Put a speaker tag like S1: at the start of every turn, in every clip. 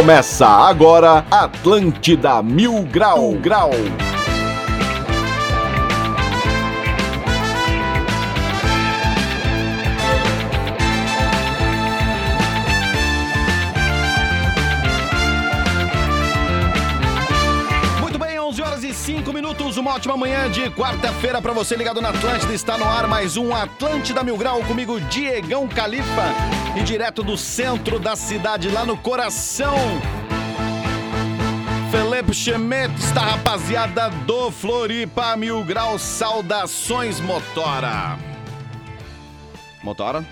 S1: Começa agora Atlântida Mil Grau Grau.
S2: Ótima manhã de quarta-feira para você ligado na Atlântida. Está no ar mais um Atlântida Mil Grau comigo, Diegão Califa, e direto do centro da cidade, lá no coração. Felipe Schmidt, está rapaziada do Floripa Mil Grau, saudações Motora. Motora?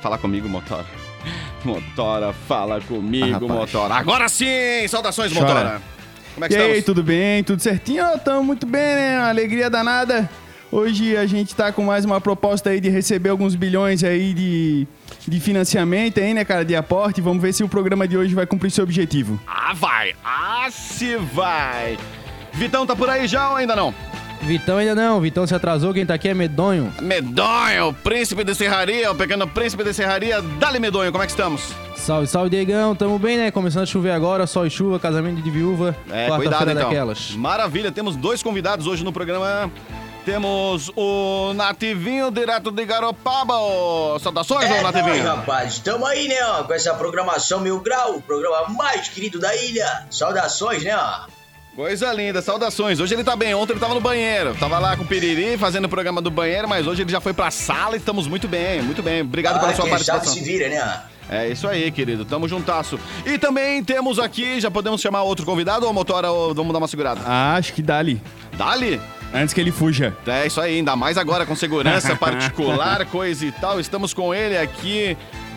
S2: Fala comigo, Motora. Motora, fala comigo,
S3: Ah.
S2: Motora. Agora sim, saudações,
S3: Chora.
S2: Motora. Como é que
S3: E aí,
S2: estamos?
S3: tudo bem? Tudo certinho? Estamos muito bem, né? Uma alegria danada. Hoje a gente tá com mais uma proposta aí de receber alguns bilhões aí de, de financiamento aí, né, cara, de aporte. Vamos ver se o programa de hoje vai cumprir seu objetivo.
S2: Ah, vai! Ah, se vai! Vitão tá por aí já ou ainda não?
S4: Vitão ainda não, Vitão se atrasou, quem tá aqui é medonho.
S2: Medonho, príncipe de serraria, o pequeno príncipe de serraria. Dale, Medonho, como é que estamos?
S4: Salve, salve, Diegão, tamo bem, né? Começando a chover agora, sol e chuva, casamento de viúva,
S2: É,
S4: quarta-feira
S2: cuidado então.
S4: daquelas.
S2: Maravilha, temos dois convidados hoje no programa. Temos o Nativinho, direto de Garopaba. Ô, Saudações, ô
S5: É nóis,
S2: Nativinho?
S5: rapaz. Tamo aí, né, ó, com essa programação Mil Grau, o programa mais querido da ilha. Saudações, né, ó.
S2: Coisa linda, saudações. Hoje ele tá bem, ontem ele tava no banheiro. Tava lá com o Piriri fazendo o programa do banheiro, mas hoje ele já foi pra sala e estamos muito bem, muito bem. Obrigado pela
S5: Ah,
S2: sua
S5: quem sabe
S2: participação.
S5: se vira, né?
S2: É isso aí, querido. Tamo juntasso. E também temos aqui, já podemos chamar outro convidado ou motora ou vamos dar uma segurada?
S3: Ah, acho que dali.
S2: Dali?
S3: Antes que ele fuja.
S2: É isso aí, ainda mais agora com segurança particular, coisa e tal. Estamos com ele aqui,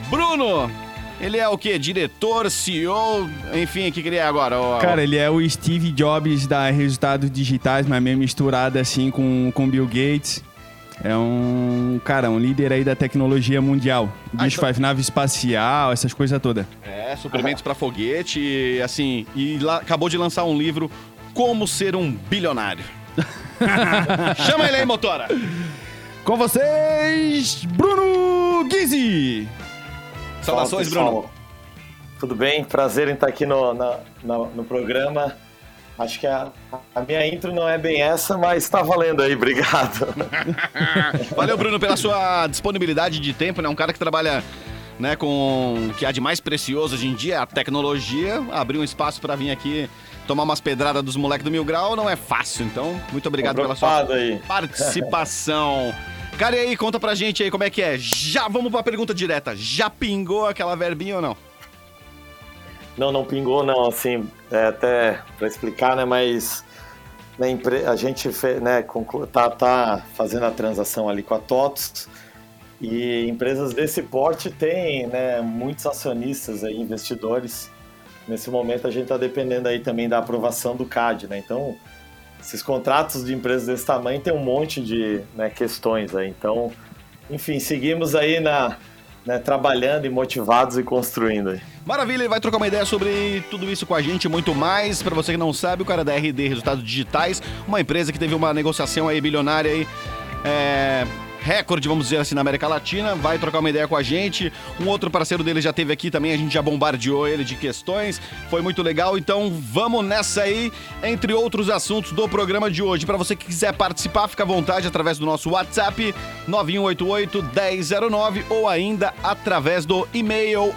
S2: Bruno. Ele é o quê? Diretor, CEO, enfim, o que que ele é agora? Ô,
S3: Cara, ele é o Steve Jobs da Resultados Digitais, mas meio misturado assim com com Bill Gates. É um, cara, um líder aí da tecnologia mundial. O
S2: Ah,
S3: bicho
S2: então-
S3: faz nave espacial, essas coisas todas.
S2: É, suprimentos pra foguete, e, assim, e lá- acabou de lançar um livro, Como Ser um Bilionário. Chama ele aí, motora.
S3: Com vocês, Bruno Guizzi!
S2: Saudações, Bruno.
S6: Tudo bem? Prazer em estar aqui no, na- na- no programa. Acho que a, a minha intro não é bem essa, mas está valendo aí, obrigado.
S2: Valeu, Bruno, pela sua disponibilidade de tempo, né? Um cara que trabalha né, com o que há de mais precioso hoje em dia, a tecnologia. Abrir um espaço pra vir aqui tomar umas pedradas dos moleques do Mil Grau não é fácil. Então, muito obrigado pela sua
S6: aí.
S2: participação. Cara, e aí, conta pra gente aí como é que é. Já vamos pra pergunta direta. Já pingou aquela verbinha ou não?
S6: Não, não pingou, não, assim, é, até para explicar, né, mas a gente né, tá, tá fazendo a transação ali com a TOTS e empresas desse porte têm né, muitos acionistas aí, investidores. Nesse momento a gente está dependendo aí também da aprovação do CAD, né? Então, esses contratos de empresas desse tamanho tem um monte de né, questões aí. Então, enfim, seguimos aí na, né, trabalhando e motivados e construindo aí.
S2: Maravilha, ele vai trocar uma ideia sobre tudo isso com a gente, muito mais. Pra você que não sabe, o cara é da RD Resultados Digitais, uma empresa que teve uma negociação aí bilionária aí, é, recorde, vamos dizer assim, na América Latina, vai trocar uma ideia com a gente. Um outro parceiro dele já teve aqui também, a gente já bombardeou ele de questões, foi muito legal. Então vamos nessa aí, entre outros assuntos do programa de hoje. Pra você que quiser participar, fica à vontade através do nosso WhatsApp 9188 1009 ou ainda através do e-mail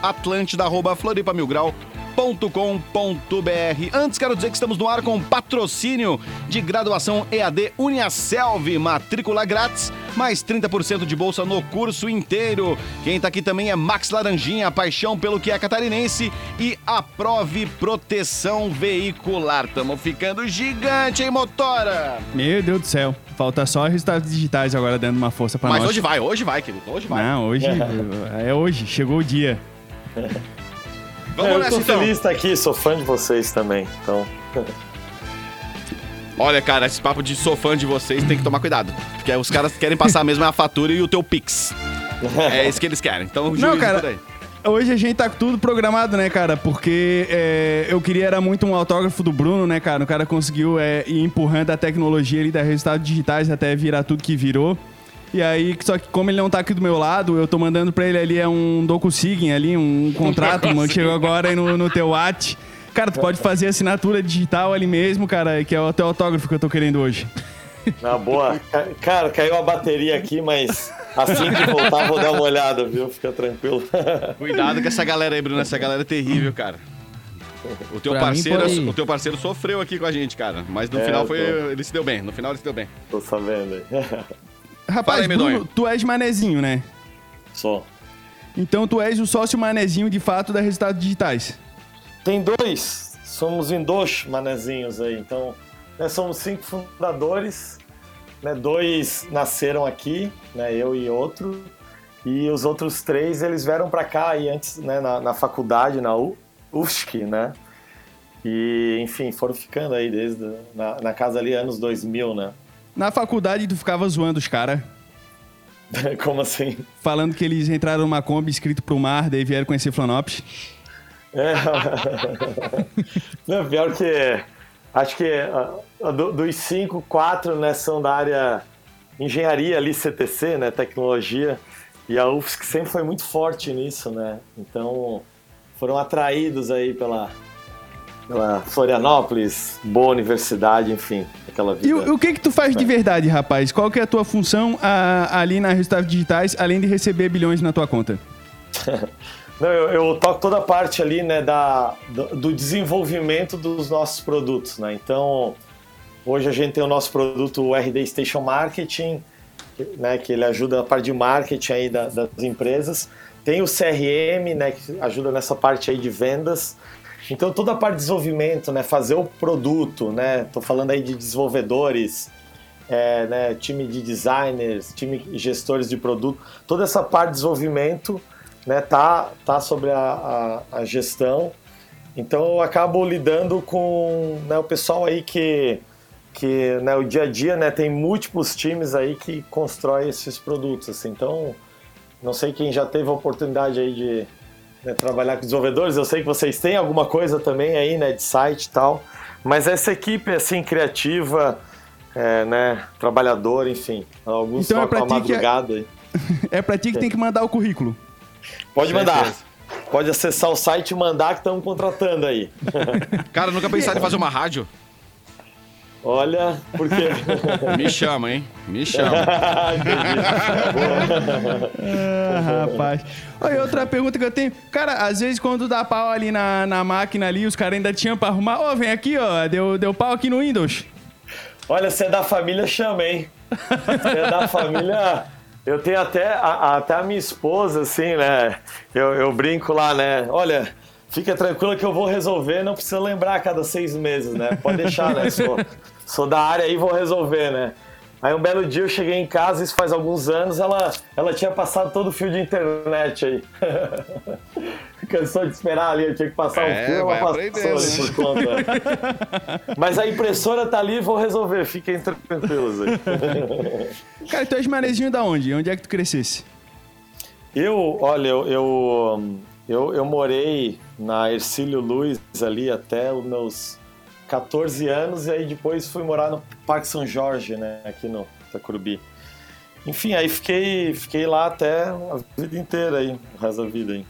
S2: atlântida@floripamilgrau.com.br. Antes quero dizer que estamos no ar com patrocínio de graduação EAD Uniaselv, matrícula grátis, mais 30% de bolsa no curso inteiro. Quem tá aqui também é Max Laranjinha, paixão pelo que é catarinense e aprove proteção veicular. Tamo ficando gigante, hein, motora?
S3: Meu Deus do céu. Falta só resultados digitais agora dando uma força pra
S2: Mas
S3: nós.
S2: hoje vai, hoje vai, querido, hoje vai.
S3: Não, hoje é hoje, chegou o dia.
S2: Vamos
S6: É, eu
S2: nessa
S6: tô
S2: então.
S6: feliz de estar aqui, sou fã de vocês também. Então,
S2: Olha, cara, esse papo de sou fã de vocês tem que tomar cuidado. Porque os caras querem passar mesmo a fatura e o teu Pix. É isso que eles querem. Então,
S3: Não,
S2: juízo
S3: cara,
S2: por aí.
S3: Hoje a gente tá com tudo programado, né, cara? Porque é, eu queria era muito um autógrafo do Bruno, né, cara? O cara conseguiu é, ir empurrando a tecnologia ali da resultados digitais até virar tudo que virou. E aí, só que como ele não tá aqui do meu lado, eu tô mandando pra ele ali é um DocuSign ali, um contrato, mano, chegou agora aí no, no teu Whats. Cara, tu pode fazer assinatura digital ali mesmo, cara, que é o teu autógrafo que eu tô querendo hoje.
S6: Na boa. Ca- Cara, caiu a bateria aqui, mas assim que voltar vou dar uma olhada, viu? Fica tranquilo.
S2: Cuidado com essa galera aí, Bruno. Essa galera é terrível, cara. O teu,
S4: Pra
S2: parceiro, o teu parceiro sofreu aqui com a gente, cara. Mas no
S6: É,
S2: final foi.
S6: tô-
S2: Ele se deu bem. No final ele se deu bem.
S6: Tô sabendo aí.
S3: Rapaz,
S2: aí.
S3: Bruno, tu és manezinho, né?
S6: Só.
S3: Então tu és o sócio manezinho de fato da Resultados Digitais.
S6: Tem dois, somos em dois manezinhos aí. Então, nós somos cinco fundadores, né? Dois nasceram aqui, né? Eu e outro. E os outros três, eles vieram para cá aí antes, né? Na, na faculdade, na U, UFSC, né? E, enfim, foram ficando aí desde na, na casa ali anos 2000, né?
S3: Na faculdade tu ficava zoando os caras,
S6: Como assim?
S3: falando que eles entraram numa Kombi escrito pro mar, daí vieram conhecer Flanops.
S6: É. Não, pior que acho que ah, do- dos cinco, quatro né, são da área engenharia ali, CTC, né, tecnologia, e a UFSC sempre foi muito forte nisso, né? Então foram atraídos aí pela, pela Florianópolis, boa universidade, enfim, aquela vida.
S3: E o, o que que tu faz de verdade, rapaz? Qual que é a tua função ah, ali na Resultados Digitais, além de receber bilhões na tua conta?
S6: Não, eu, eu toco toda a parte ali, né, da, do, do desenvolvimento dos nossos produtos, né? Então, hoje a gente tem o nosso produto o RD Station Marketing, que- né, que ele ajuda a parte de marketing aí da- das empresas. Tem o CRM, né, que ajuda nessa parte aí de vendas. Então, toda a parte de desenvolvimento, né, fazer o produto, né? Tô falando aí de desenvolvedores, é, né, time de designers, time gestores de produto, toda essa parte de desenvolvimento né, tá, tá sobre a, a, a gestão. Então eu acabo lidando com né, o pessoal aí que, que né, o dia a dia né, tem múltiplos times aí que constrói esses produtos. Assim. Então, não sei quem já teve a oportunidade aí de né, trabalhar com desenvolvedores, eu sei que vocês têm alguma coisa também aí, né, de site e tal, mas essa equipe, assim, criativa, é, né, trabalhadora, enfim, alguns
S3: Então é
S6: tocam a
S3: pra ti que é-
S6: madrugada aí.
S3: É pra ti que tem que mandar o currículo.
S6: Pode mandar. Pode acessar o site e mandar que estamos contratando aí.
S2: Cara, nunca pensaram em fazer uma rádio?
S6: Olha, porque.
S2: Me chama, hein? Me chama.
S3: Ah, rapaz. Olha, outra pergunta que eu tenho. Cara, às vezes quando dá pau ali na, na máquina ali, os caras ainda tinham pra arrumar. Ô, vem aqui, ó. Deu, deu pau aqui no Windows.
S6: Olha, se é da família, chama, hein? Se é da família. Eu tenho até a, até a minha esposa, assim, né? Eu, eu brinco lá, né? Olha, fica tranquila que eu vou resolver, não precisa lembrar a cada seis meses, né? Pode deixar, né? Sou, sou da área aí, vou resolver, né? Aí um belo dia eu cheguei em casa, isso faz alguns anos, ela, ela tinha passado todo o fio de internet aí. Cansou de esperar ali, eu tinha que passar
S2: É,
S6: o fio, ela passou ali
S2: né?
S6: por conta. Mas a impressora tá ali, vou resolver, fiquem tranquilos aí.
S3: Cara, tu és manezinho da onde? Onde é que tu crescesse?
S6: Eu, olha, eu, eu, eu, eu morei na Ercílio Luz ali até os meus 14 anos e aí depois fui morar no Parque São Jorge, né, aqui no Itacurubi. Enfim, aí fiquei, fiquei lá até a vida inteira aí, o resto da vida aí.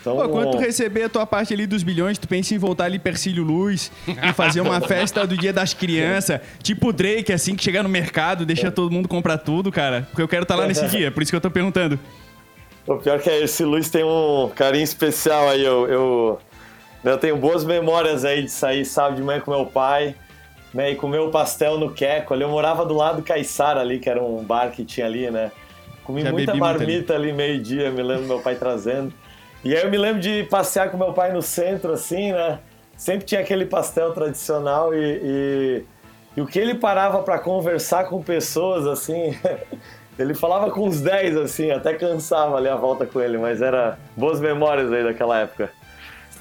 S6: Então,
S3: Pô, quando tu receber a tua parte ali dos bilhões, tu pensa em voltar ali Persílio Luz e fazer uma festa do Dia das Crianças, tipo o Drake, assim, que chega no mercado, deixa todo mundo comprar tudo, cara. Porque eu quero estar lá nesse dia, por isso que eu tô perguntando.
S6: O pior que é, esse Luiz tem um carinho especial aí. Eu, eu, eu tenho boas memórias aí de sair sábado de manhã com meu pai, né? E comer o pastel no Queco. Ali eu morava do lado do Caiçara ali, que era um bar que tinha ali, né? Comi
S3: Já
S6: muita marmita ali, meio-dia, me lembro meu pai trazendo. E aí eu me lembro de passear com meu pai no centro, assim, né? Sempre tinha aquele pastel tradicional e, e, e o que ele parava para conversar com pessoas, assim, ele falava com uns 10, assim, até cansava ali a volta com ele, mas era boas memórias aí daquela época.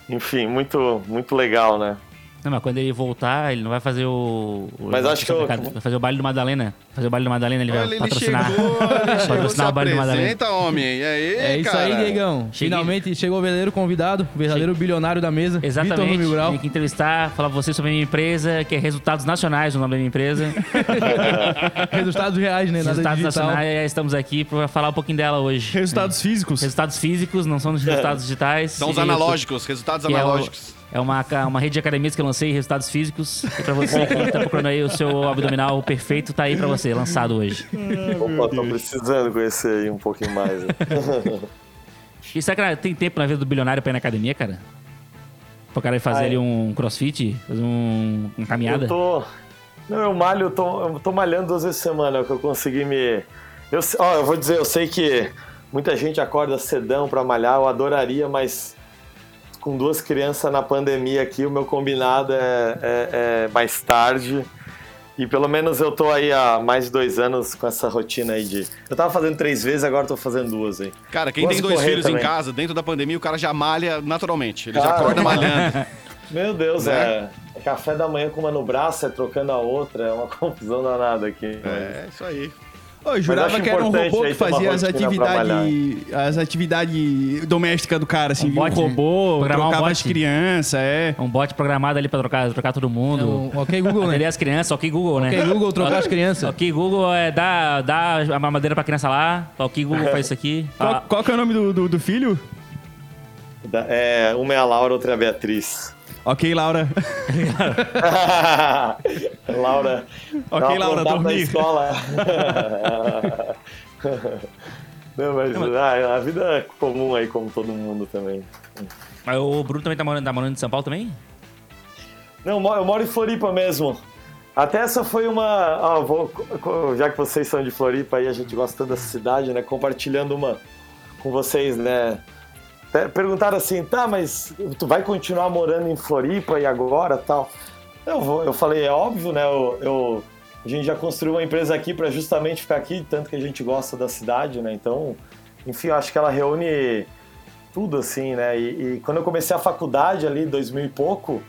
S6: Enfim, muito, muito legal, né?
S7: Não, mas quando ele voltar, ele não vai fazer o. o
S6: Mas acho que eu-
S7: Vai fazer o baile do Madalena. Fazer o baile do Madalena, ele vai
S2: ele
S7: patrocinar.
S2: chegou, ele chegou, se
S7: patrocinar o baile do Madalena.
S2: homem. E aí,
S4: É isso
S2: cara?
S4: aí, Diegão.
S7: Cheguei-
S4: Finalmente chegou o verdadeiro convidado, o verdadeiro bilionário da mesa. Vitor
S7: Exatamente.
S4: Grau.
S7: Vim aqui entrevistar, falar pra você sobre a minha empresa, que é Resultados Nacionais, o nome da minha empresa.
S4: Resultados reais, né? Nada
S7: Resultados
S4: digital.
S7: Nacionais, estamos aqui pra falar um pouquinho dela hoje.
S3: Resultados físicos.
S7: Resultados físicos, não são os resultados digitais.
S2: São os analógicos, resultados
S7: que é o-
S2: analógicos.
S7: É uma, uma rede de academias que eu lancei, resultados físicos. E pra você que tá procurando aí o seu abdominal perfeito, tá aí pra você, lançado hoje.
S6: Opa, tô precisando conhecer aí um pouquinho mais. né?
S7: E será que tem tempo na vida do bilionário pra ir na academia, cara? Pro cara ir fazer
S6: Ai.
S7: ali um crossfit, fazer um, uma caminhada?
S6: Eu tô. Não, eu malho, eu tô, eu tô malhando duas vezes por semana, é o que eu consegui me. Eu, ó, eu vou dizer, eu sei que muita gente acorda cedão pra malhar, eu adoraria, mas com duas crianças na pandemia aqui, o meu combinado é, é- é mais tarde. E pelo menos eu tô aí há mais de dois anos com essa rotina aí de. Eu tava fazendo três vezes, agora tô fazendo duas aí.
S2: Cara, quem
S6: Gosto
S2: tem dois filhos em
S6: também.
S2: casa, dentro da pandemia, o cara já malha naturalmente. Ele já
S6: Cara.
S2: acorda malhando.
S6: Meu Deus,
S2: Né?
S6: é, é café da manhã com uma no braço, é trocando a outra, é uma confusão danada aqui. mas-
S2: É, isso aí.
S3: Eu jurava que era um robô que fazia as atividades as atividades domésticas do cara, assim,
S7: Um bot,
S3: um
S7: né?
S3: robô,
S7: Programar um
S3: trocava
S7: bot.
S3: as crianças, é.
S7: Um bot programado ali pra trocar, trocar todo mundo.
S4: É um ok, Google, né?
S7: As crianças, ok Google, né?
S4: Ok, Google, trocar as crianças.
S7: Ok Google é dar, dar a mamadeira pra criança lá. Ok Google faz isso aqui.
S3: Qual, qual que é o nome do, do, do filho?
S6: Da- É, uma é a Laura, outra é a Beatriz.
S3: Ok, Laura.
S6: Laura.
S3: Ok, Laura, dormir.
S6: escola. Não, mas ah, a vida é comum aí, como todo mundo também.
S7: mas o Bruno também tá morando, tá morando em São Paulo também?
S6: Não, eu moro- em Floripa mesmo. Até essa foi uma. ah, vou- já que vocês são de Floripa e a gente gosta tanto dessa cidade, né? Compartilhando uma com vocês, né? Pe- Perguntaram assim, tá, mas tu vai continuar morando em Floripa e agora tal? Eu, vou, eu falei, é óbvio, né? Eu, eu- a gente já construiu uma empresa aqui para justamente ficar aqui, tanto que a gente gosta da cidade, né? Então, enfim, eu acho que ela reúne tudo assim, né? E, e quando eu comecei a faculdade ali, 2000 e pouco,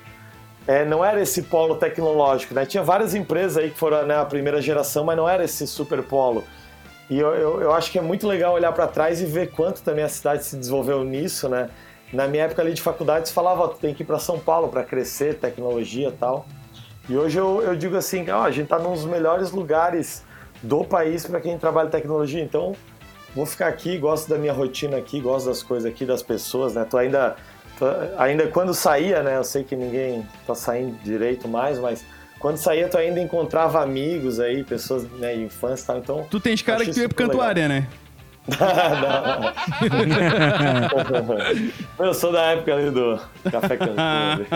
S6: é, não era esse polo tecnológico, né? Tinha várias empresas aí que foram né, a primeira geração, mas não era esse super polo. E eu, eu, eu acho que é muito legal olhar para trás e ver quanto também a cidade se desenvolveu nisso, né? Na minha época ali de faculdade, se falava, ó, tu tem que ir para São Paulo para crescer, tecnologia e tal. E hoje eu, eu digo assim, ó, a gente tá num dos melhores lugares do país para quem trabalha tecnologia, então vou ficar aqui, gosto da minha rotina aqui, gosto das coisas aqui, das pessoas, né? Tô ainda, ainda quando saía, né? Eu sei que ninguém tá saindo direito mais, mas quando saía tu ainda encontrava amigos aí, pessoas, né, infância e tal, então...
S3: Tu tens cara que tu ia
S6: isso
S3: pro. Cantuária, né?
S6: Eu sou da época ali do Café Cantinho.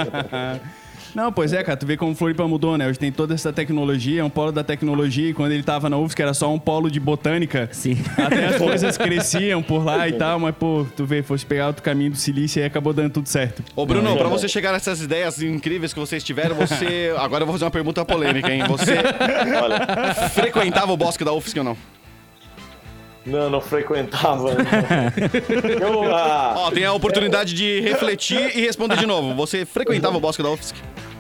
S3: Não, pois é, cara, tu vê como Floripa mudou, né? Hoje tem toda essa tecnologia, é um polo da tecnologia, e quando ele tava na UFSC era só um polo de botânica.
S7: Sim.
S3: Até as coisas cresciam por lá e tal, mas, pô, tu vê, fosse pegar outro caminho do silício e aí acabou dando tudo certo.
S2: Ô, Bruno, pra você chegar nessas ideias incríveis que vocês tiveram, você. Agora eu vou fazer uma pergunta polêmica, hein? Você
S6: Olha,
S2: frequentava o bosque da UFSC ou não?
S6: Não, não frequentava. né? Eu, ah,
S2: Ó, tem a oportunidade de refletir e responder de novo. Você frequentava o bosque da UFSC?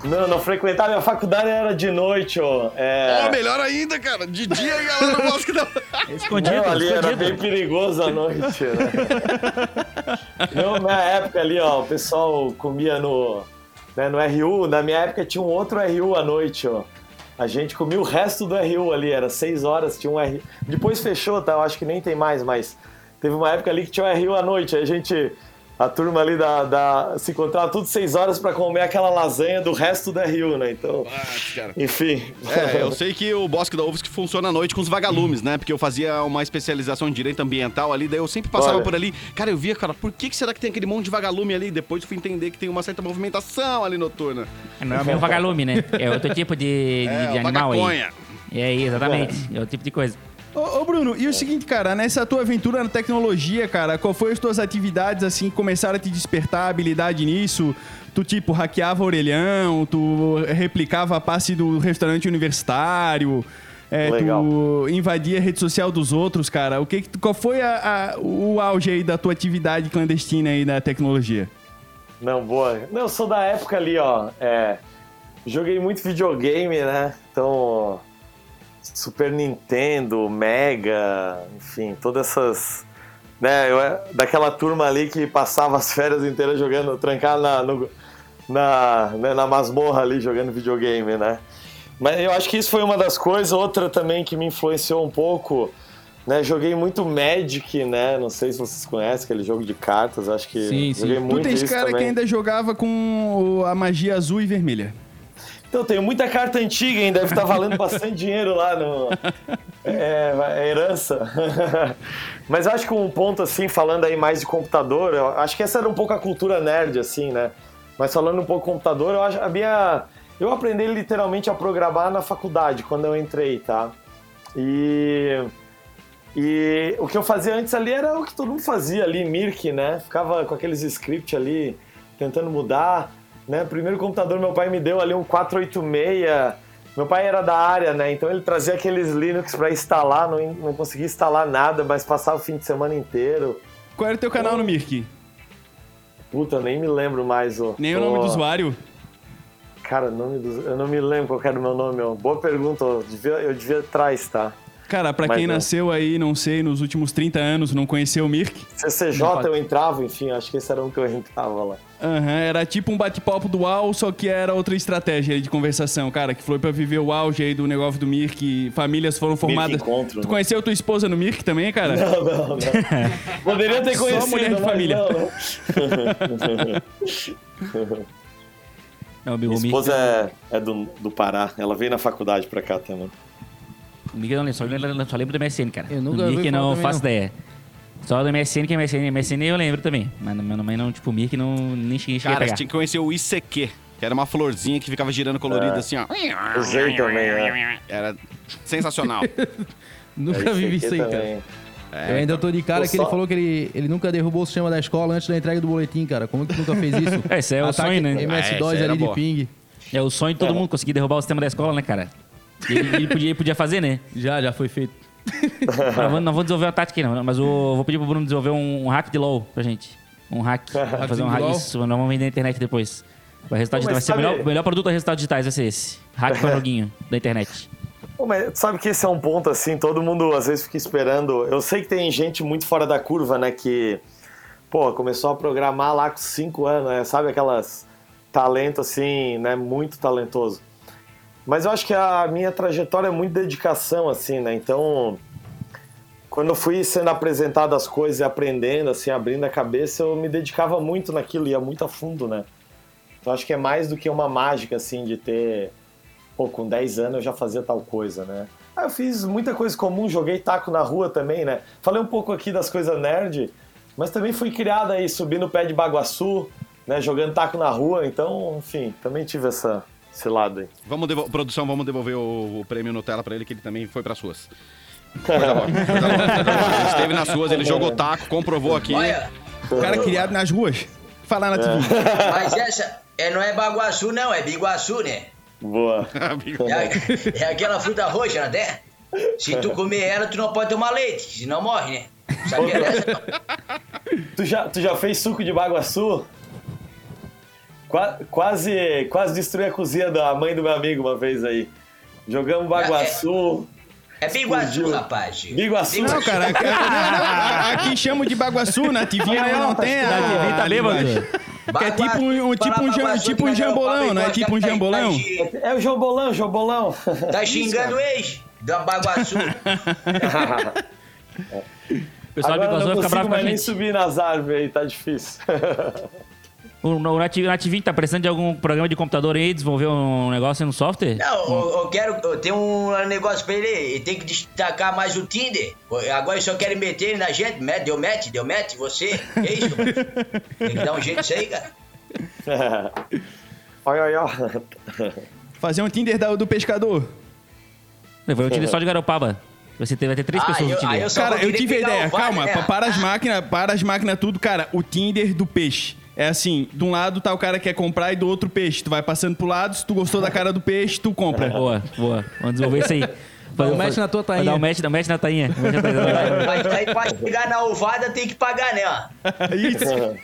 S6: não, não frequentava. Minha faculdade era de noite, ó. É...
S2: Ó, melhor ainda, cara. De dia ia lá no bosque da
S7: Escondido,
S6: Não, ali era
S7: escondido.
S6: bem perigoso à noite, né? Não, na minha época ali, ó, o pessoal comia no, né, no RU. Na minha época tinha um outro RU à noite, ó. A gente comia o resto do RU ali, era seis horas, tinha um RU. Depois fechou, tá? Eu acho que nem tem mais, mas teve uma época ali que tinha um RU à noite. A gente, a turma ali da, da se encontrava tudo seis horas pra comer aquela lasanha do resto do RU, né? Então,
S2: cara.
S6: enfim.
S2: É, eu sei que o Bosque da UFSC funciona à noite com os vagalumes, né? Porque eu fazia uma especialização em direito ambiental ali, daí eu sempre passava
S6: Olha.
S2: por ali. Cara, eu via, cara, por que, que será que tem aquele monte de vagalume ali? Depois eu fui entender que tem uma certa movimentação ali noturna.
S7: Não é o mesmo vagalume, né? É outro tipo de, de,
S2: É,
S7: de animal aí. É aí, exatamente. É outro tipo de coisa.
S3: Ô, ô, Bruno, e o seguinte, cara, nessa tua aventura na tecnologia, cara, qual foi as tuas atividades, assim, que começaram a te despertar habilidade nisso? Tu, tipo, hackeava orelhão, tu replicava a passe do restaurante universitário, é, tu invadia a rede social dos outros, cara. O que, qual foi a- a- o auge aí da tua atividade clandestina aí na tecnologia?
S6: Não, boa. Não, eu sou da época ali, ó. É, joguei muito videogame, né? Então, Super Nintendo, Mega, enfim, todas essas. Né, eu, é- daquela turma ali que passava as férias inteiras jogando, trancado na, no- na, né, na masmorra ali jogando videogame, né? Mas eu acho que isso foi uma das coisas. Outra também que me influenciou um pouco, né? Joguei muito Magic, né? Não sei se vocês conhecem aquele jogo de cartas. Acho que
S4: Sim, sim.
S6: joguei
S4: Tu
S3: Tu
S6: muito
S3: tens
S6: isso
S3: cara que
S6: também.
S3: ainda jogava com a magia azul e vermelha.
S6: Então, tenho muita carta antiga, hein? Deve estar valendo bastante dinheiro lá no. É, é herança. Mas acho que um ponto, assim, falando aí mais de computador, acho que essa era um pouco a cultura nerd, assim, né? Mas falando um pouco de computador, eu acho a minha. Eu aprendi literalmente a programar na faculdade, quando eu entrei, tá? E. E o que eu fazia antes ali era o que todo mundo fazia ali, Mirk, né? Ficava com aqueles scripts ali, tentando mudar, né? Primeiro computador meu pai me deu ali um 486. Meu pai era da área, né? Então ele trazia aqueles Linux para instalar, não, não conseguia instalar nada, mas passava o fim de semana inteiro.
S3: Qual era o teu canal no Mirk?
S6: Puta, eu nem me lembro mais o.
S3: Nem o nome do usuário?
S6: Cara, nome do... eu não me lembro qual era o meu nome. ó. Boa pergunta, eu devia, eu devia atrás, tá?
S3: Cara, pra
S6: Mas
S3: quem
S6: não.
S3: nasceu aí, não sei, nos últimos 30 anos, não conheceu o Mirk,
S6: CCJ eu entrava, enfim, acho que esse era um que eu entrava lá.
S3: Aham, era tipo um bate-papo do UAU, só que era outra estratégia aí de conversação, cara, que foi pra viver o auge aí do negócio do Mirk, famílias foram formadas.
S6: Encontro,
S3: tu
S6: né?
S3: conheceu tua esposa no Mirk também, cara?
S6: Não, não, não. Poderia ter
S3: Só
S6: conhecido,
S3: mulher de família.
S6: não, não.
S7: É, o
S6: Minha
S7: Mir- o Mir-
S6: esposa é, é do, do Pará, ela veio na faculdade pra cá também.
S7: O eu não lembro, só, lembro- só lembro do MSN, cara.
S4: Eu nunca
S7: do
S4: ouvi
S7: Mir que
S4: falar
S7: não
S4: também,
S7: faço
S4: não.
S7: ideia. Só do MSN, que é MSN, MSN eu lembro também. Mas meu nome não, tipo, Mir que não, nem cheguei, cheguei a
S2: Cara,
S7: pegar.
S2: você tinha que conhecer o ICQ, que era uma florzinha que ficava girando colorida assim, ó.
S6: Usei também, né?
S2: Era sensacional.
S4: Nunca vivi isso aí, cara.
S6: também.
S4: eu ainda tô de cara que ele
S6: só-
S4: falou que ele, ele nunca derrubou o sistema da escola antes da entrega do boletim, cara. Como que tu nunca fez isso?
S7: É, esse é o
S4: Ataque
S7: sonho, né?
S2: Ah,
S4: MS-DOS
S2: esse era
S4: ali de
S2: boa.
S4: ping.
S7: É o sonho de todo mundo conseguir derrubar o sistema da escola, né, cara? E Ele, ele podia, ele podia fazer, né?
S4: Já, já foi feito.
S7: Não, vou, não vou desenvolver uma tática aqui, não. Mas eu vou pedir pro Bruno desenvolver um, um hack de LOL pra gente. Um hack. Fazer um hack.
S4: LOL?
S7: Isso, nós vamos vender na internet depois. O resultado
S6: Pô,
S7: vai ser o melhor, o melhor produto a resultados digitais, vai ser esse. Hack para joguinho da internet.
S6: Pô, mas sabe que esse é um ponto assim, todo mundo às vezes fica esperando. Eu sei que tem gente muito fora da curva, né, que pô, começou a programar lá com 5 anos, né? Sabe aquelas talento assim, né, muito talentoso. Mas eu acho que a minha trajetória é muito dedicação assim, né? Então, quando eu fui sendo apresentado as coisas e aprendendo, assim, abrindo a cabeça, eu me dedicava muito naquilo, ia muito a fundo, né? Então acho que é mais do que uma mágica assim de ter pô, com 10 anos eu já fazia tal coisa, né? Ah, eu fiz muita coisa comum, joguei taco na rua também, né? Falei um pouco aqui das coisas nerd, mas também fui criado aí, subindo o pé de baguaçu, né? Jogando taco na rua, então, enfim, também tive essa, esse lado aí.
S2: Vamos produção, vamos devolver o, o prêmio Nutella pra ele, que ele também foi pras suas. Coisa boa, coisa boa, coisa boa. Ele esteve nas ruas, ele jogou taco, comprovou aqui.
S5: Olha,
S3: O cara criado nas ruas. Falar na TV.
S5: mas essa é, não é baguaçu, não, é biguaçu, né?
S6: Boa.
S5: É, é aquela fruta roxa, né? Se tu comer ela, tu não pode tomar leite, senão morre, né? Sabia dessa?
S6: Tu já, tu já fez suco de baguaçu? Qua- quase, quase destruí a cozinha da mãe do meu amigo uma vez aí. Jogamos baguaçu.
S5: É biguaçu,
S6: Explodiu.
S5: rapaz.
S6: Biguaçu.
S3: Não, cara, aqui, não, aqui chamo de baguaçu, na TV não, não tem a...
S7: TV tá bêbado.
S3: Que é tipo um- um- tipo um jam- tipo um jambolão, não é tipo um jambolão?
S6: É o Jobolão, Jobolão.
S5: Tá xingando o ex da baguaçu.
S7: O pessoal
S6: Agora não
S7: vai ficar
S6: consigo mais nem subir nas árvores aí, tá difícil.
S7: O, o Nat- Nativinho tá precisando de algum programa de computador aí, desenvolver um negócio aí no software?
S5: Não, eu, eu quero. Eu tenho um negócio pra ele. Ele tem que destacar mais o Tinder. Agora eles só querem meter ele na gente. Met- Deu match, deu match, você. Que isso, mano? Tem que dar um jeito nisso aí, cara.
S6: Olha, olha.
S3: Fazer um Tinder do pescador.
S7: Levou o Tinder só de Garopaba. Você vai ter três
S5: Ah,
S7: pessoas no
S5: eu-
S7: Tinder.
S5: aí eu
S3: Cara,
S5: vou
S3: eu tive a ideia. Calma,
S5: né?
S3: pa- para as máquinas, para as máquinas tudo, cara. O Tinder do peixe. É assim, de um lado tá o cara que quer comprar e do outro peixe. Tu vai passando pro lado, se tu gostou da cara do peixe, tu compra.
S7: Boa, boa. Vamos desenvolver isso aí.
S4: Dá um match na tua tainha.
S7: dar um match, dá um match na tainha.
S5: Mas aí pra chegar na ovada tem que pagar, né? ó?
S3: Isso.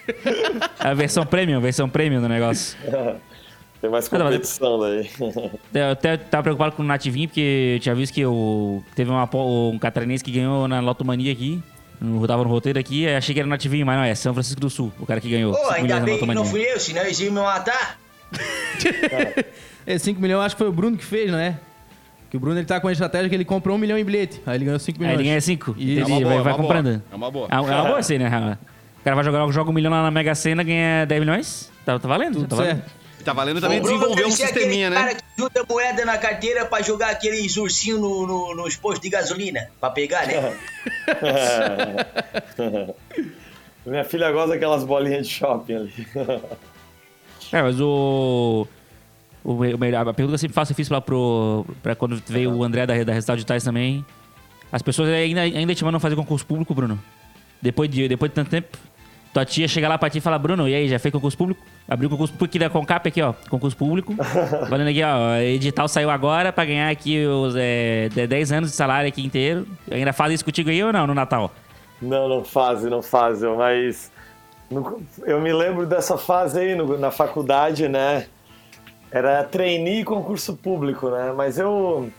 S7: A versão premium, versão premium do negócio.
S6: Tem mais competição daí.
S7: Eu até tava preocupado com o Nativinho, porque eu tinha visto que o, teve uma, um catarinense que ganhou na Lotomania aqui. No, tava no roteiro aqui, aí achei que era Nativinho, mas não é, São Francisco do Sul, o cara que ganhou.
S5: Pô,
S7: 5
S5: ainda bem que não fui eu, senão eles iam me matar.
S4: Esse 5 milhões acho que foi o Bruno que fez, não é? Que o Bruno ele tá com a estratégia que ele comprou um milhão em bilhete. Aí ele ganhou 5
S7: Aí
S4: milhões.
S7: ele ganha 5.
S4: Isso.
S2: É boa,
S7: vai,
S2: é
S7: vai
S2: uma boa.
S7: comprando.
S2: É uma boa.
S7: É uma é uma boa assim, né? O cara vai jogar joga um milhão lá na Mega Sena, ganha 10 milhões. Tá, tá valendo,
S4: Tudo
S7: tá valendo.
S4: certo.
S2: Tá valendo também
S5: Bruno
S2: desenvolver um
S5: ser
S2: sisteminha,
S5: aquele
S2: né?
S5: cara que junta moeda na carteira pra jogar aqueles ursinhos no, no- nos postos de gasolina. Pra pegar, né?
S6: Minha filha gosta daquelas bolinhas de shopping ali.
S7: É, mas o. o, o melhor- a pergunta que eu sempre faço, eu fiz pra, pro, pra quando veio o André da, da Resultado Digitais também. As pessoas ainda, ainda te mandam fazer concurso público, Bruno? Depois de, depois de tanto tempo, tua tia chega lá pra ti e fala: Bruno, e aí, já fez concurso público? Abriu concurso público aqui da Concap, aqui, ó. Concurso público. Valendo aqui, ó. Edital saiu agora pra ganhar aqui os é, de- 10 anos de salário aqui inteiro. Ainda faz isso contigo aí ou não, no Natal?
S6: Não, não fazem, não fazem, mas no- eu me lembro dessa fase aí no- na faculdade, né? Era trainee e concurso público, né? Mas eu,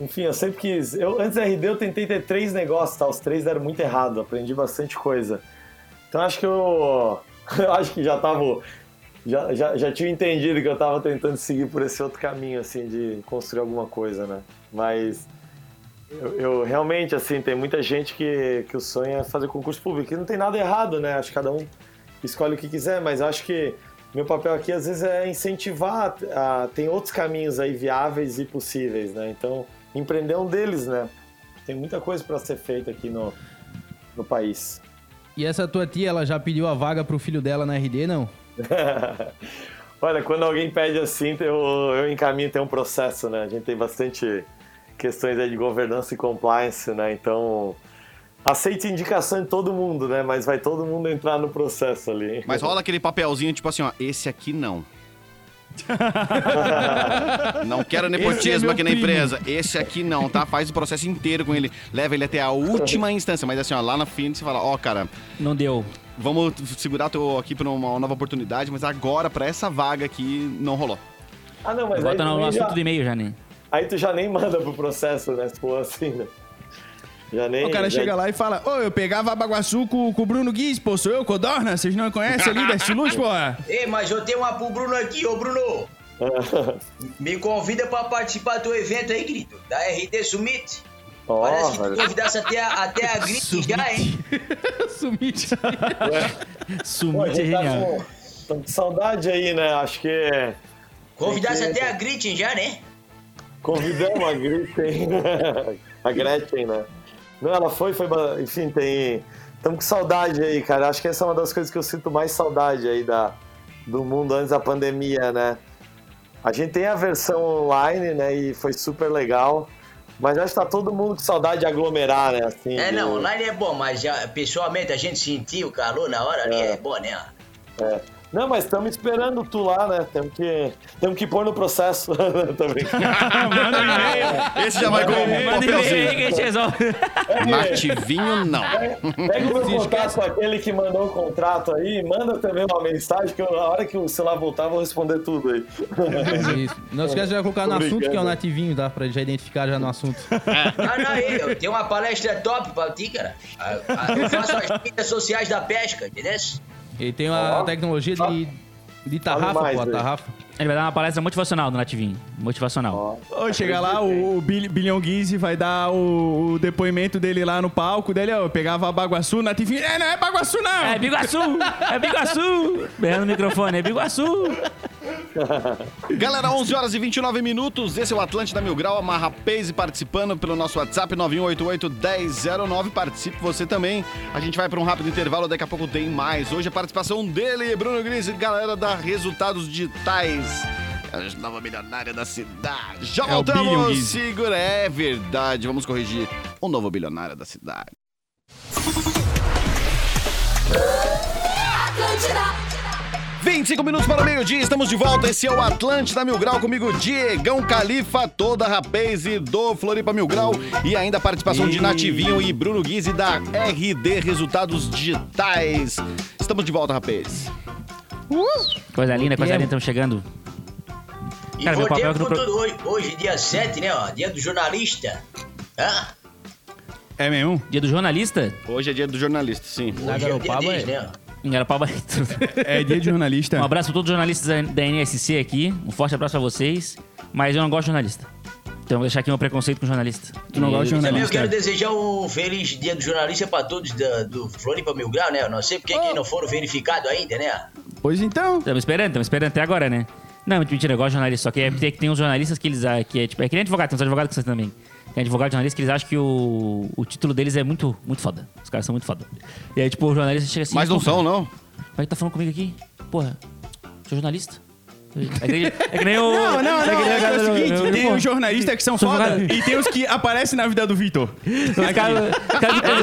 S6: enfim, eu sempre quis. Eu, antes da RD eu tentei ter três negócios, tá? Os três deram muito errado, aprendi bastante coisa. Então acho que eu, eu acho que já tava. Já, já, já tinha entendido que eu tava tentando seguir por esse outro caminho, assim, de construir alguma coisa, né? Mas eu, eu realmente, assim, tem muita gente que, que o sonho é fazer concurso público. E não tem nada errado, né? Acho que cada um escolhe o que quiser, mas acho que meu papel aqui, às vezes, é incentivar. A, tem outros caminhos aí viáveis e possíveis, né? Então, empreender é um deles, né? Tem muita coisa para ser feita aqui no, no país.
S4: E essa tua tia, ela já pediu a vaga pro filho dela na RD, não?
S6: Olha, quando alguém pede assim, eu, eu encaminho, tem um processo, né? A gente tem bastante questões aí de governança e compliance, né? Então, aceite indicação de todo mundo, né? Mas vai todo mundo entrar no processo ali.
S2: Mas rola aquele papelzinho, tipo assim, ó, esse aqui não. não quero
S3: é
S2: nepotismo
S3: meu
S2: aqui na
S3: primo.
S2: empresa. Esse aqui não, tá? Faz o processo inteiro com ele. Leva ele até a última instância. Mas assim, ó, lá na frente você fala, ó, cara,
S7: Não deu.
S2: Vamos segurar teu aqui pra uma nova oportunidade, mas agora, pra essa vaga aqui, não rolou.
S6: Ah, não, mas
S7: Bota no,
S6: também já-
S7: assunto do e-mail né?
S6: aí tu já nem manda pro processo, né? Se for assim, né? Já nem.
S3: O cara
S6: já-
S3: chega lá e fala, ô, eu pegava Baguaçu com, com o Bruno Guiz, pô, sou eu, Codorna? Vocês não conhecem ali da Estiluz, pô?
S5: Ei, mas eu tenho uma pro Bruno aqui, ô Bruno. Me convida pra participar do evento aí, grito. Da RD Summit.
S6: Ó,
S5: Parece que tu
S6: velho.
S5: convidasse até a, até a Grit já, hein?
S4: Sumite.
S6: Pô, a
S7: Sumite é
S6: gente tá
S7: genial.
S6: com, tamo com saudade aí, né? Acho que
S5: Convidasse
S6: Tem que-
S5: até a Grit já, né?
S6: convidamos a Gretchen. a Gretchen, né? Não, ela foi, foi. Enfim, tem. Estamos com saudade aí, cara. Acho que essa é uma das coisas que eu sinto mais saudade aí da, do mundo antes da pandemia, né? A gente tem a versão online, né? E foi super legal. Mas acho que tá todo mundo com saudade de aglomerar, né? Assim,
S5: É, não, online é bom, mas já, pessoalmente a gente sentir o calor na hora ali
S6: É.
S5: é, bom, né?
S6: É. Não, mas estamos esperando tu lá, né? Temos que, temos que pôr no processo. Brincando.
S2: Manda um e-mail. Esse já vai com o
S7: Manda e-mail aí que a
S2: papelzinho.
S7: gente resolve.
S2: Nativinho, não.
S6: Pega o meu contato, aquele que mandou o contrato aí, manda também uma mensagem que eu, na hora que o celular voltar, eu vou responder tudo aí.
S4: Isso. Não esquece de colocar no assunto, que é o nativinho, tá? Pra já identificar já no assunto.
S5: Ah, não, aí, eu tenho uma palestra top pra ti, cara. Ah, ah, Eu faço as mídias sociais da pesca, entendeu?
S4: Ele tem uma
S6: Ó.
S4: tecnologia de, de tarrafa,
S6: mais,
S4: pô, a
S6: velho.
S4: tarrafa.
S7: Ele vai dar uma palestra motivacional do Nativinho. Motivacional.
S3: Ô, chega lá, o, o Bil- Bilhão Guiz vai dar o, o depoimento dele lá no palco dele, ó, eu pegava Baguaçu, Nativinho, é, não é Baguaçu não!
S7: É Biguaçu! É Biguaçu! Berrando o microfone, é Biguaçu!
S2: Galera, 11 horas e 29 minutos. Esse é o Atlântida Mil Grau. Amarra Pace participando pelo nosso WhatsApp 9188-1009. Participe você também. A gente vai para um rápido intervalo. Daqui a pouco tem mais. Hoje a participação dele, Bruno Gris, galera da Resultados Digitais. A nova milionária da cidade. Já
S3: É
S2: voltamos. Segura. É verdade. Vamos corrigir. O novo bilionário da cidade. 25 minutos para o meio-dia, estamos de volta. Esse é o Atlântida Mil Grau comigo, Diegão Califa, toda a Rapaze do Floripa Mil Grau e ainda a participação de Nativinho e Bruno Guizzi da RD Resultados Digitais. Estamos de volta, rapaz.
S7: Coisa linda, coisa linda, estamos chegando.
S5: E
S7: Cara, meu papel
S5: com
S7: pro-
S5: tudo hoje. Hoje, dia 7, né, ó, dia do jornalista. Hã?
S3: É mesmo?
S7: Dia do jornalista?
S2: Hoje é dia do jornalista, sim.
S5: Hoje é dia
S4: Garopaba,
S5: deles,
S4: é.
S5: né, ó.
S7: Garopaba.
S3: É dia de jornalista.
S7: um abraço pra todos os jornalistas da da NSC aqui. Um forte abraço pra vocês. Mas eu não gosto de jornalista. Então eu vou deixar aqui meu preconceito com jornalista.
S3: Tu não gosta de
S5: Também eu
S3: jornalista?
S5: quero desejar um feliz dia do jornalista pra todos da- do Floripa Mil Grau, né? Eu não sei porque
S3: Oh.
S5: que não foram verificados ainda, né?
S3: Pois então.
S7: Estamos esperando, estamos esperando até agora, né? Não, mentira, eu gosto de jornalista. Só que é porque tem uns jornalistas que eles. ah, Que é, tipo, é que nem advogado, tem uns advogados que são também. Tem advogado jornalista que eles acham que o, o título deles é muito, muito foda. Os caras são muito foda. E aí, tipo, o jornalista chega assim.
S2: Mas não
S7: "Pô,
S2: são, não.
S7: Vai que tá falando comigo aqui? Porra, sou jornalista? É que, é que nem o.
S3: Não, não,
S7: é
S3: não. É, é o seguinte,
S7: eu-
S3: tem os jornalistas que são foda e tem os que aparecem na vida do Vitor.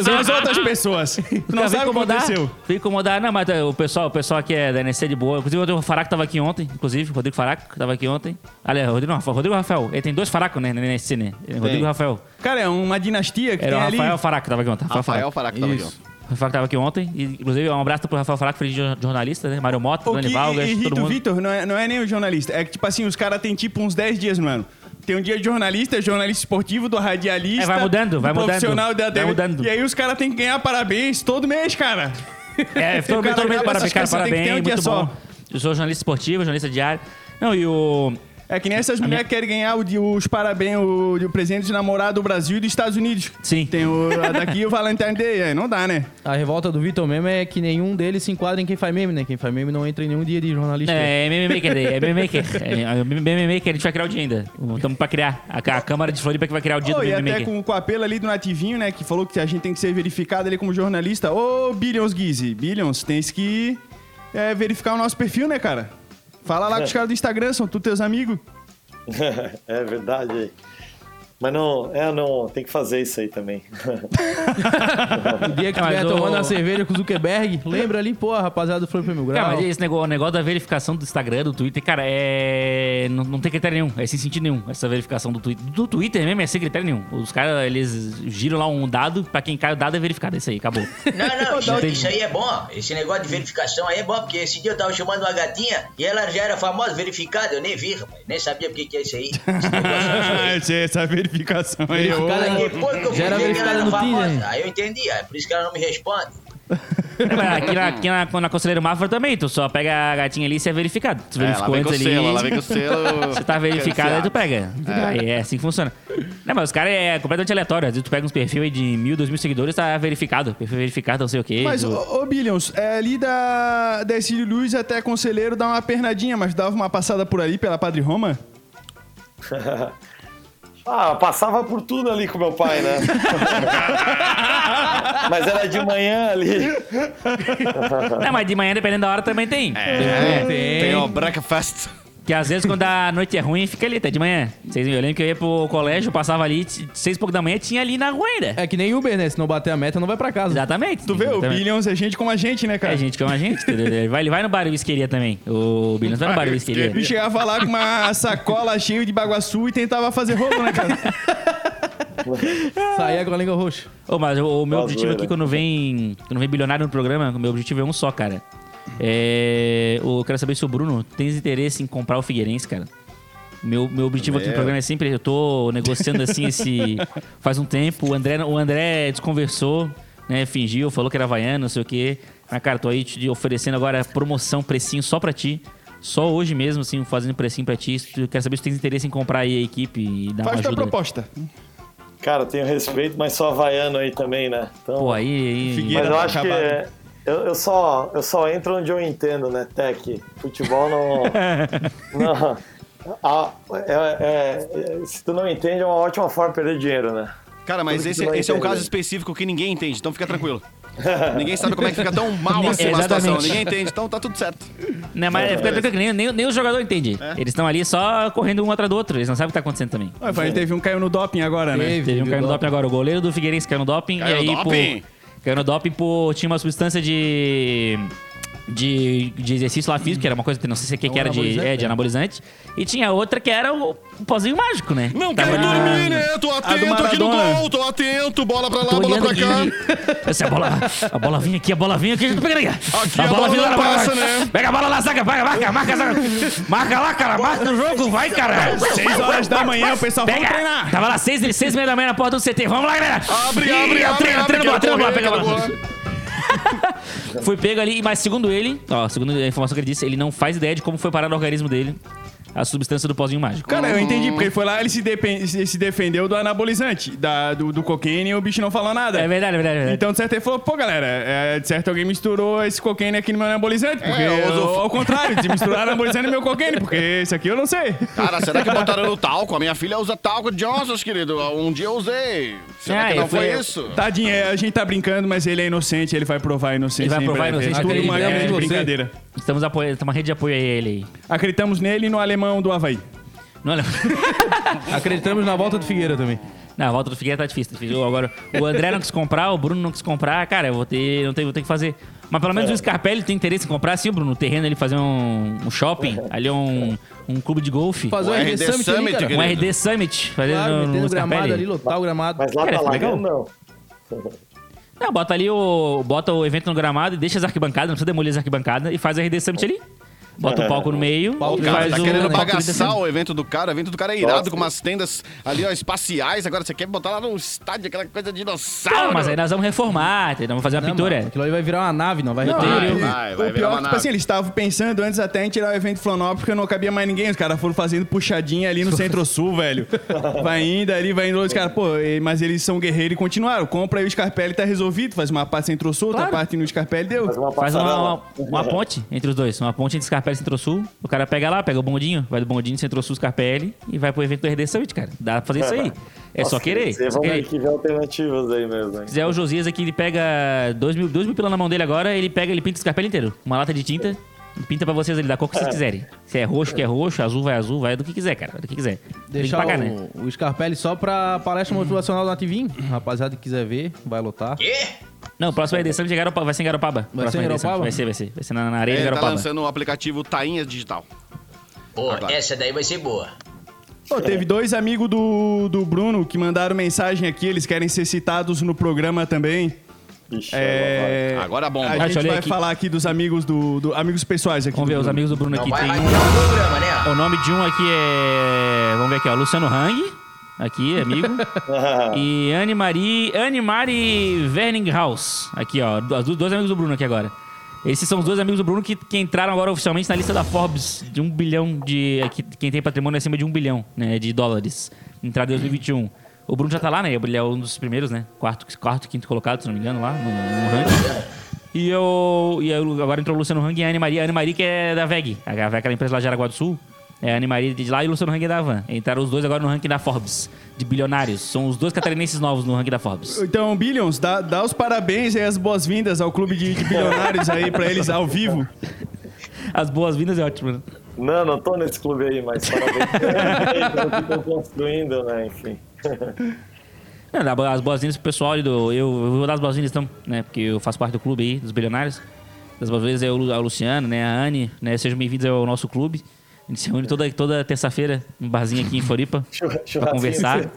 S3: São as outras pessoas. Tu não sabe o que
S7: incomodar.
S3: aconteceu.
S7: Vem incomodar. Não, mas o pessoal, o pessoal aqui é da NSC de boa. Inclusive, o Faraco tava aqui ontem. Inclusive, o Rodrigo Faraco tava aqui ontem. Aliás, Rodrigo não, Rodrigo Rafael. Ele tem dois Faracos, né, na NSC, né? Rodrigo e Rafael.
S3: Cara, é uma dinastia que
S7: Era o
S3: tem ali.
S7: Rafael Faraco que tava aqui ontem.
S2: Rafael Faraco tava aqui, ó.
S7: Rafael tava aqui ontem. E, inclusive, um abraço pro Rafael Faraco, filho de jor- jornalista, né? Mário Mota, Dani
S3: que
S7: Valgas,
S3: irrita
S7: todo
S3: o
S7: mundo.
S3: Vitor não é, não é nem o jornalista. É que, tipo assim, os caras têm tipo uns 10 dias no ano. Tem um dia de jornalista, jornalista esportivo, do radialista.
S7: É, vai mudando, vai
S3: do
S7: mudando.
S3: profissional da
S7: Vai mudando.
S3: E aí os caras têm que ganhar parabéns todo mês, cara.
S7: É, todo, todo
S3: acaba
S7: parabéns, cara,
S3: que
S7: parabéns,
S3: um
S7: muito
S3: só.
S7: bom. Eu sou jornalista esportivo, jornalista diário. Não, e o...
S3: É que nem essas mulheres que querem ganhar o os parabéns, o, de- o presente de namorado do Brasil e dos Estados Unidos.
S7: Sim.
S3: Tem o a daqui e o Valentine Day. Aí não dá, né?
S4: A revolta do Vitor mesmo é que nenhum deles se enquadra em quem faz meme, né? Quem faz meme não entra em nenhum dia de jornalista.
S7: É, MMA Maker, é MMA Maker. É, MMA Maker, a gente vai criar o dia ainda. Estamos pra criar. A, a Câmara de Floripa que vai criar o dia
S3: Ô,
S7: do
S3: e
S7: MMA
S3: até
S7: Maker.
S3: com, com o apelo ali do Nativinho, né? Que falou que a gente tem que ser verificado ali como jornalista. Ô, Billions Guizzi, Billions, tens que é, verificar o nosso perfil, né, cara? Fala lá com os caras do Instagram, são tu teus amigos.
S6: é verdade. Mas não, é, não, tem que fazer isso aí também.
S4: O dia que
S7: É, mas
S4: tiver
S7: o-
S4: tomando uma cerveja com o Zuckerberg, lembra ali, pô, a rapaziada do Floripa Mil Grau.
S7: Cara, mas esse negócio, o negócio da verificação do Instagram, do Twitter, cara, é. Não, não tem critério nenhum. É sem sentido nenhum. Essa verificação do Twitter. Do Twitter mesmo é sem critério nenhum. Os caras, eles giram lá um dado, pra quem cai o dado é verificado. É isso aí, acabou.
S5: Não, não, isso, isso aí é bom. Esse negócio de verificação aí é bom, porque esse dia eu tava chamando uma gatinha e ela já era famosa, verificada, eu nem vi, rapaz. Nem sabia o que, que é isso aí. Esse negócio aí.
S3: essa, essa verificação aí.
S4: Verificada no-
S5: depois que eu
S4: Já era verificada
S5: era
S4: no
S5: famosa,
S4: Tinder.
S5: aí eu entendi, é por isso que ela não me responde.
S7: É, aqui na, aqui na, na Conselheiro Mafra também, tu só pega a gatinha ali e você é verificado. Tu
S2: É,
S7: verificou
S2: o
S7: antes ali.
S2: selo, ela vem com o selo.
S7: Você tá verificado, aí tu pega. Entendeu? Aí é assim que funciona. Não, mas os caras é completamente aleatório. Às vezes tu pega uns perfis aí de mil, dois mil seguidores, tá verificado. Perfil verificado, não sei o quê.
S3: Mas,
S7: Tu-
S3: ô, ô Billions, é, ali da, da Ercílio Luz até Conselheiro dá uma pernadinha, mas dava uma passada por ali pela Padre Roma?
S6: Ah, passava por tudo ali com meu pai, né? Mas era de manhã ali.
S7: Não, mas de manhã, dependendo da hora, também tem.
S2: É,
S4: tem.
S2: tem o breakfast.
S7: Que às vezes quando a noite é ruim, fica ali até de manhã. Vocês, eu lembro que eu ia pro colégio, passava ali, seis e pouco da manhã, tinha ali na rua ainda.
S4: É que nem Uber, né? Se não bater a meta, não vai pra casa.
S7: Exatamente.
S3: Tu vê, o. Billions é gente como a gente, né, cara?
S7: É gente como a gente? Ele vai, ele vai no bar e whiskeria também. O Billions vai no bar e whiskeria.
S3: Ele chegava lá com uma sacola cheia de baguaçu e tentava fazer rolo, né, cara?
S4: Saía com a língua roxa.
S7: Ô, mas o, o meu
S6: Tá
S7: objetivo aqui, quando vem, quando vem bilionário no programa, o meu objetivo é um só, cara. É, eu quero saber se o Bruno tem interesse em comprar o Figueirense, cara. Meu, meu objetivo aqui no programa é sempre, eu tô negociando assim esse. Faz um tempo. O André, o André desconversou, né? Fingiu, falou que era havaiano, não sei o quê. Mas, cara, tô aí te oferecendo agora promoção, precinho só pra ti. Só hoje mesmo, assim, fazendo precinho pra ti. Eu quero saber se tu tem interesse em comprar aí a equipe e dar
S3: Faz
S7: uma
S3: tua
S7: ajuda.
S3: proposta.
S6: Cara, tenho respeito, mas sou havaiano aí também, né? Então,
S7: Pô, aí. aí
S6: mas eu acho
S3: acabado.
S6: que é- eu, eu só, eu só entro onde eu entendo, né, Tech? Futebol não. não Ah, é- é- é- se tu não entende, é uma ótima forma de perder dinheiro, né?
S2: Cara, mas
S6: Tudo
S2: esse, esse é um caso específico que ninguém entende, então fica tranquilo. ninguém sabe como é que fica tão mal assim uma
S7: Exatamente.
S2: situação. Ninguém entende, então tá tudo certo.
S7: Não, mas fica tranquilo que nem, nem, nem o jogador entende.
S2: É.
S7: Eles estão ali só correndo um atrás do outro. Eles não sabem o que tá acontecendo também.
S3: A gente teve um caiu no doping agora, né?
S4: Teve.
S7: Teve um caiu no
S4: doping.
S7: agora. O goleiro do Figueirense caiu no doping.
S2: Caiu
S7: e aí,
S2: doping?
S7: Por, caiu no doping por... Tinha uma substância de... de, de exercício lá físico, que era uma coisa que não sei se o que, que era de,
S4: anabolizante,
S7: é, de
S4: né?
S7: anabolizante. E tinha outra que era o, o pozinho mágico, né?
S2: Não
S7: Tava
S2: quero
S7: ali-
S2: dormir, né? Tô atento aqui no gol, tô atento. Bola pra lá,
S7: Tô
S2: bola pra cá.
S7: aqui. Essa bola, a bola vinha aqui, a bola vinha aqui, eu tô pegando aqui.
S2: a bola
S7: vinha
S2: não
S7: lá,
S2: passa, né?
S7: Pega a bola lá, zaga, vai, marca, marca, zaga. Marca lá, cara, marca no jogo, vai, cara.
S3: Seis horas da manhã, o pessoal, vamos
S7: Pega.
S3: treinar.
S7: Tava lá seis, seis e meia da manhã na porta do CT. Vamos lá, galera.
S2: Abre,
S7: Ih,
S2: abre,
S7: é
S2: abre,
S7: treino,
S2: abre,
S7: treino, bola,
S2: quero
S7: treino, bola,
S2: correr,
S7: pega a
S2: quero
S7: bola.
S2: correr.
S7: Fui pego ali, mas segundo ele, ó, segundo a informação que ele disse, ele não faz ideia de como foi parar no organismo dele a substância do pozinho mágico.
S3: Cara, eu entendi, porque ele foi lá, ele se, depen- se- defendeu do anabolizante, da, do, do cocaine e o bicho não falou nada.
S7: É verdade, é verdade, é verdade.
S3: Então, de certo, ele falou, pô, galera, é, de certo alguém misturou esse cocaine aqui no meu anabolizante, porque
S2: eu uso-
S3: eu- ao contrário, de misturar anabolizante no meu cocaine, porque esse aqui eu não sei.
S2: Cara, será que botaram no talco? A minha filha usa talco Johnson's, querido. Um dia eu usei. Será
S7: Ah,
S2: que não foi isso?
S3: Tadinho, é, a gente tá brincando, mas ele é inocente, ele vai provar a inocência.
S7: Ele vai
S3: em
S7: provar a
S3: breve.
S7: inocência
S3: É tudo uma grande
S7: né?
S4: Você.
S3: brincadeira.
S7: Estamos apoiando, estamos uma rede de apoio a ele aí.
S3: Acreditamos nele e no alemão do Havaí.
S7: Não.
S4: Acreditamos na volta do Figueira também.
S7: Não, a volta do Figueira tá difícil. tá difícil. Agora, o André não quis comprar, o Bruno não quis comprar. Cara, eu vou ter, não tenho, vou ter que fazer. Mas pelo menos o Scarpelli tem interesse em comprar, sim, Bruno, no terreno ele fazer um, um shopping, ali um, um clube de golfe.
S4: Fazer
S2: O
S4: um RD Summit, ali,
S2: Summit, querido.
S7: Um RD Summit, fazer
S4: Claro,
S7: no, no
S4: gramado ali, lotar o gramado.
S6: Mas lá
S7: Cara,
S6: tá
S7: é legal.
S6: largando, não.
S7: Não, bota ali o. Bota o evento no gramado e deixa as arquibancadas, não precisa demolir as arquibancadas e faz o RD Summit ali. Bota o palco no meio. E
S2: Cara,
S7: faz
S2: tá
S7: o
S2: querendo bagaçar o evento do cara. O evento do cara é irado,
S6: Nossa.
S2: com umas tendas ali, ó, espaciais. Agora você quer botar lá no estádio aquela coisa de dinossauro.
S7: Não, mas aí nós vamos reformar, entendeu? Vamos fazer uma
S4: Não,
S7: pintura.
S4: mano, Aquilo ali vai virar uma nave, não vai
S3: Não,
S4: reter.
S2: vai, vai, vai
S3: o
S2: virar
S3: pior
S2: uma
S3: é que, tipo assim, eles estavam pensando antes até em tirar o evento Florianópolis, porque não cabia mais ninguém. Os caras foram fazendo puxadinha ali no Centro-Sul, velho. Vai indo ali, vai indo. Os caras, pô, mas eles são guerreiros e continuaram. Compra aí o Scarpelli, tá resolvido. Faz uma parte Centro-Sul, outra
S7: Claro.
S3: parte no Scarpelli, deu.
S6: Faz uma
S7: Faz uma, uma, uma ponte entre os dois. Uma ponte entre Scarpelli e Centro-Sul. O cara pega lá, pega o bondinho, vai do bondinho Centro-Sul, Scarpelli e vai pro evento do RD Summit, cara. Dá pra fazer isso aí. É só querer.
S6: Vocês vão
S7: querer.
S6: ter que ver alternativas aí mesmo, hein?
S7: Se fizer o Josias aqui, ele pega 2 mil, dois mil pila na mão dele agora, ele pega, ele pinta o Scarpelli inteiro. Uma lata de tinta, e pinta pra vocês ali, da cor que vocês quiserem. Se é roxo, que é roxo, azul vai azul, vai do que quiser, cara. Do que quiser. Tem que
S4: Deixar
S7: pagar,
S4: o,
S7: né?
S4: o Scarpelli só pra palestra motivacional do Nativinho. Rapaziada que quiser ver, vai lotar.
S5: Quê?
S7: Não, o próximo RD Summit é Garopa- vai ser em Garopaba.
S4: Vai ser em. Garopaba?
S7: Vai ser, vai ser. Vai ser na, na areia de
S2: Ele tá
S7: Garopaba.
S2: lançando o aplicativo Tainha Digital.
S5: Pô,
S2: Agora.
S5: essa daí vai ser boa.
S3: Pô, teve dois amigos do, do Bruno que mandaram mensagem aqui, eles querem ser citados no programa também.
S6: Ixi,
S3: É,
S2: Agora bomba.
S3: A
S7: eu
S3: gente vai
S7: aqui.
S3: falar aqui dos amigos do, do- amigos pessoais aqui.
S7: Vamos ver, os amigos do Bruno
S5: Não
S7: aqui
S5: vai
S7: tem um...
S5: o programa, né?
S7: O nome de um aqui é. Vamos ver aqui, ó. Luciano Hang. Aqui, amigo. e Anne Marie. Anne Marie Verninghaus. Aqui, ó. Os do- dois amigos do Bruno aqui agora. Esses são os dois amigos do Bruno que, que entraram agora oficialmente na lista da Forbes de um bilhão de. Aqui, quem tem patrimônio acima de um bilhão né, de dólares. Entrada em 2021. O Bruno já tá lá, né? Ele é um dos primeiros, né? Quarto, quarto quinto colocado, se não me engano, lá no, no ranking. E eu, e eu. Agora entrou o Luciano Hang e a Anne Maria. A Anne Maria que é da VEG. A VEG, aquela empresa lá de Araguá do Sul. É a Anne Maria de lá e o Luciano Hang é da Van. Entraram os dois agora no ranking da Forbes. De bilionários. São os dois catarinenses novos no ranking da Forbes.
S3: Então, Billions, dá, dá os parabéns e as boas-vindas ao clube de, de bilionários aí pra eles ao vivo.
S7: As boas-vindas é ótimo, né?
S6: Não, não tô nesse clube aí, mas parabéns pelo que estão construindo, né? Enfim.
S7: Não, as boas-vindas pro pessoal do. Eu, eu vou dar as boas-vindas então, né? Porque eu faço parte do clube aí, dos bilionários. Das boas-vindas é o, Luciano, né? A Anne, né? Sejam bem-vindos ao nosso clube. A gente se reúne toda, toda terça-feira no barzinho aqui em Floripa pra
S6: Churrasquinho
S7: conversar.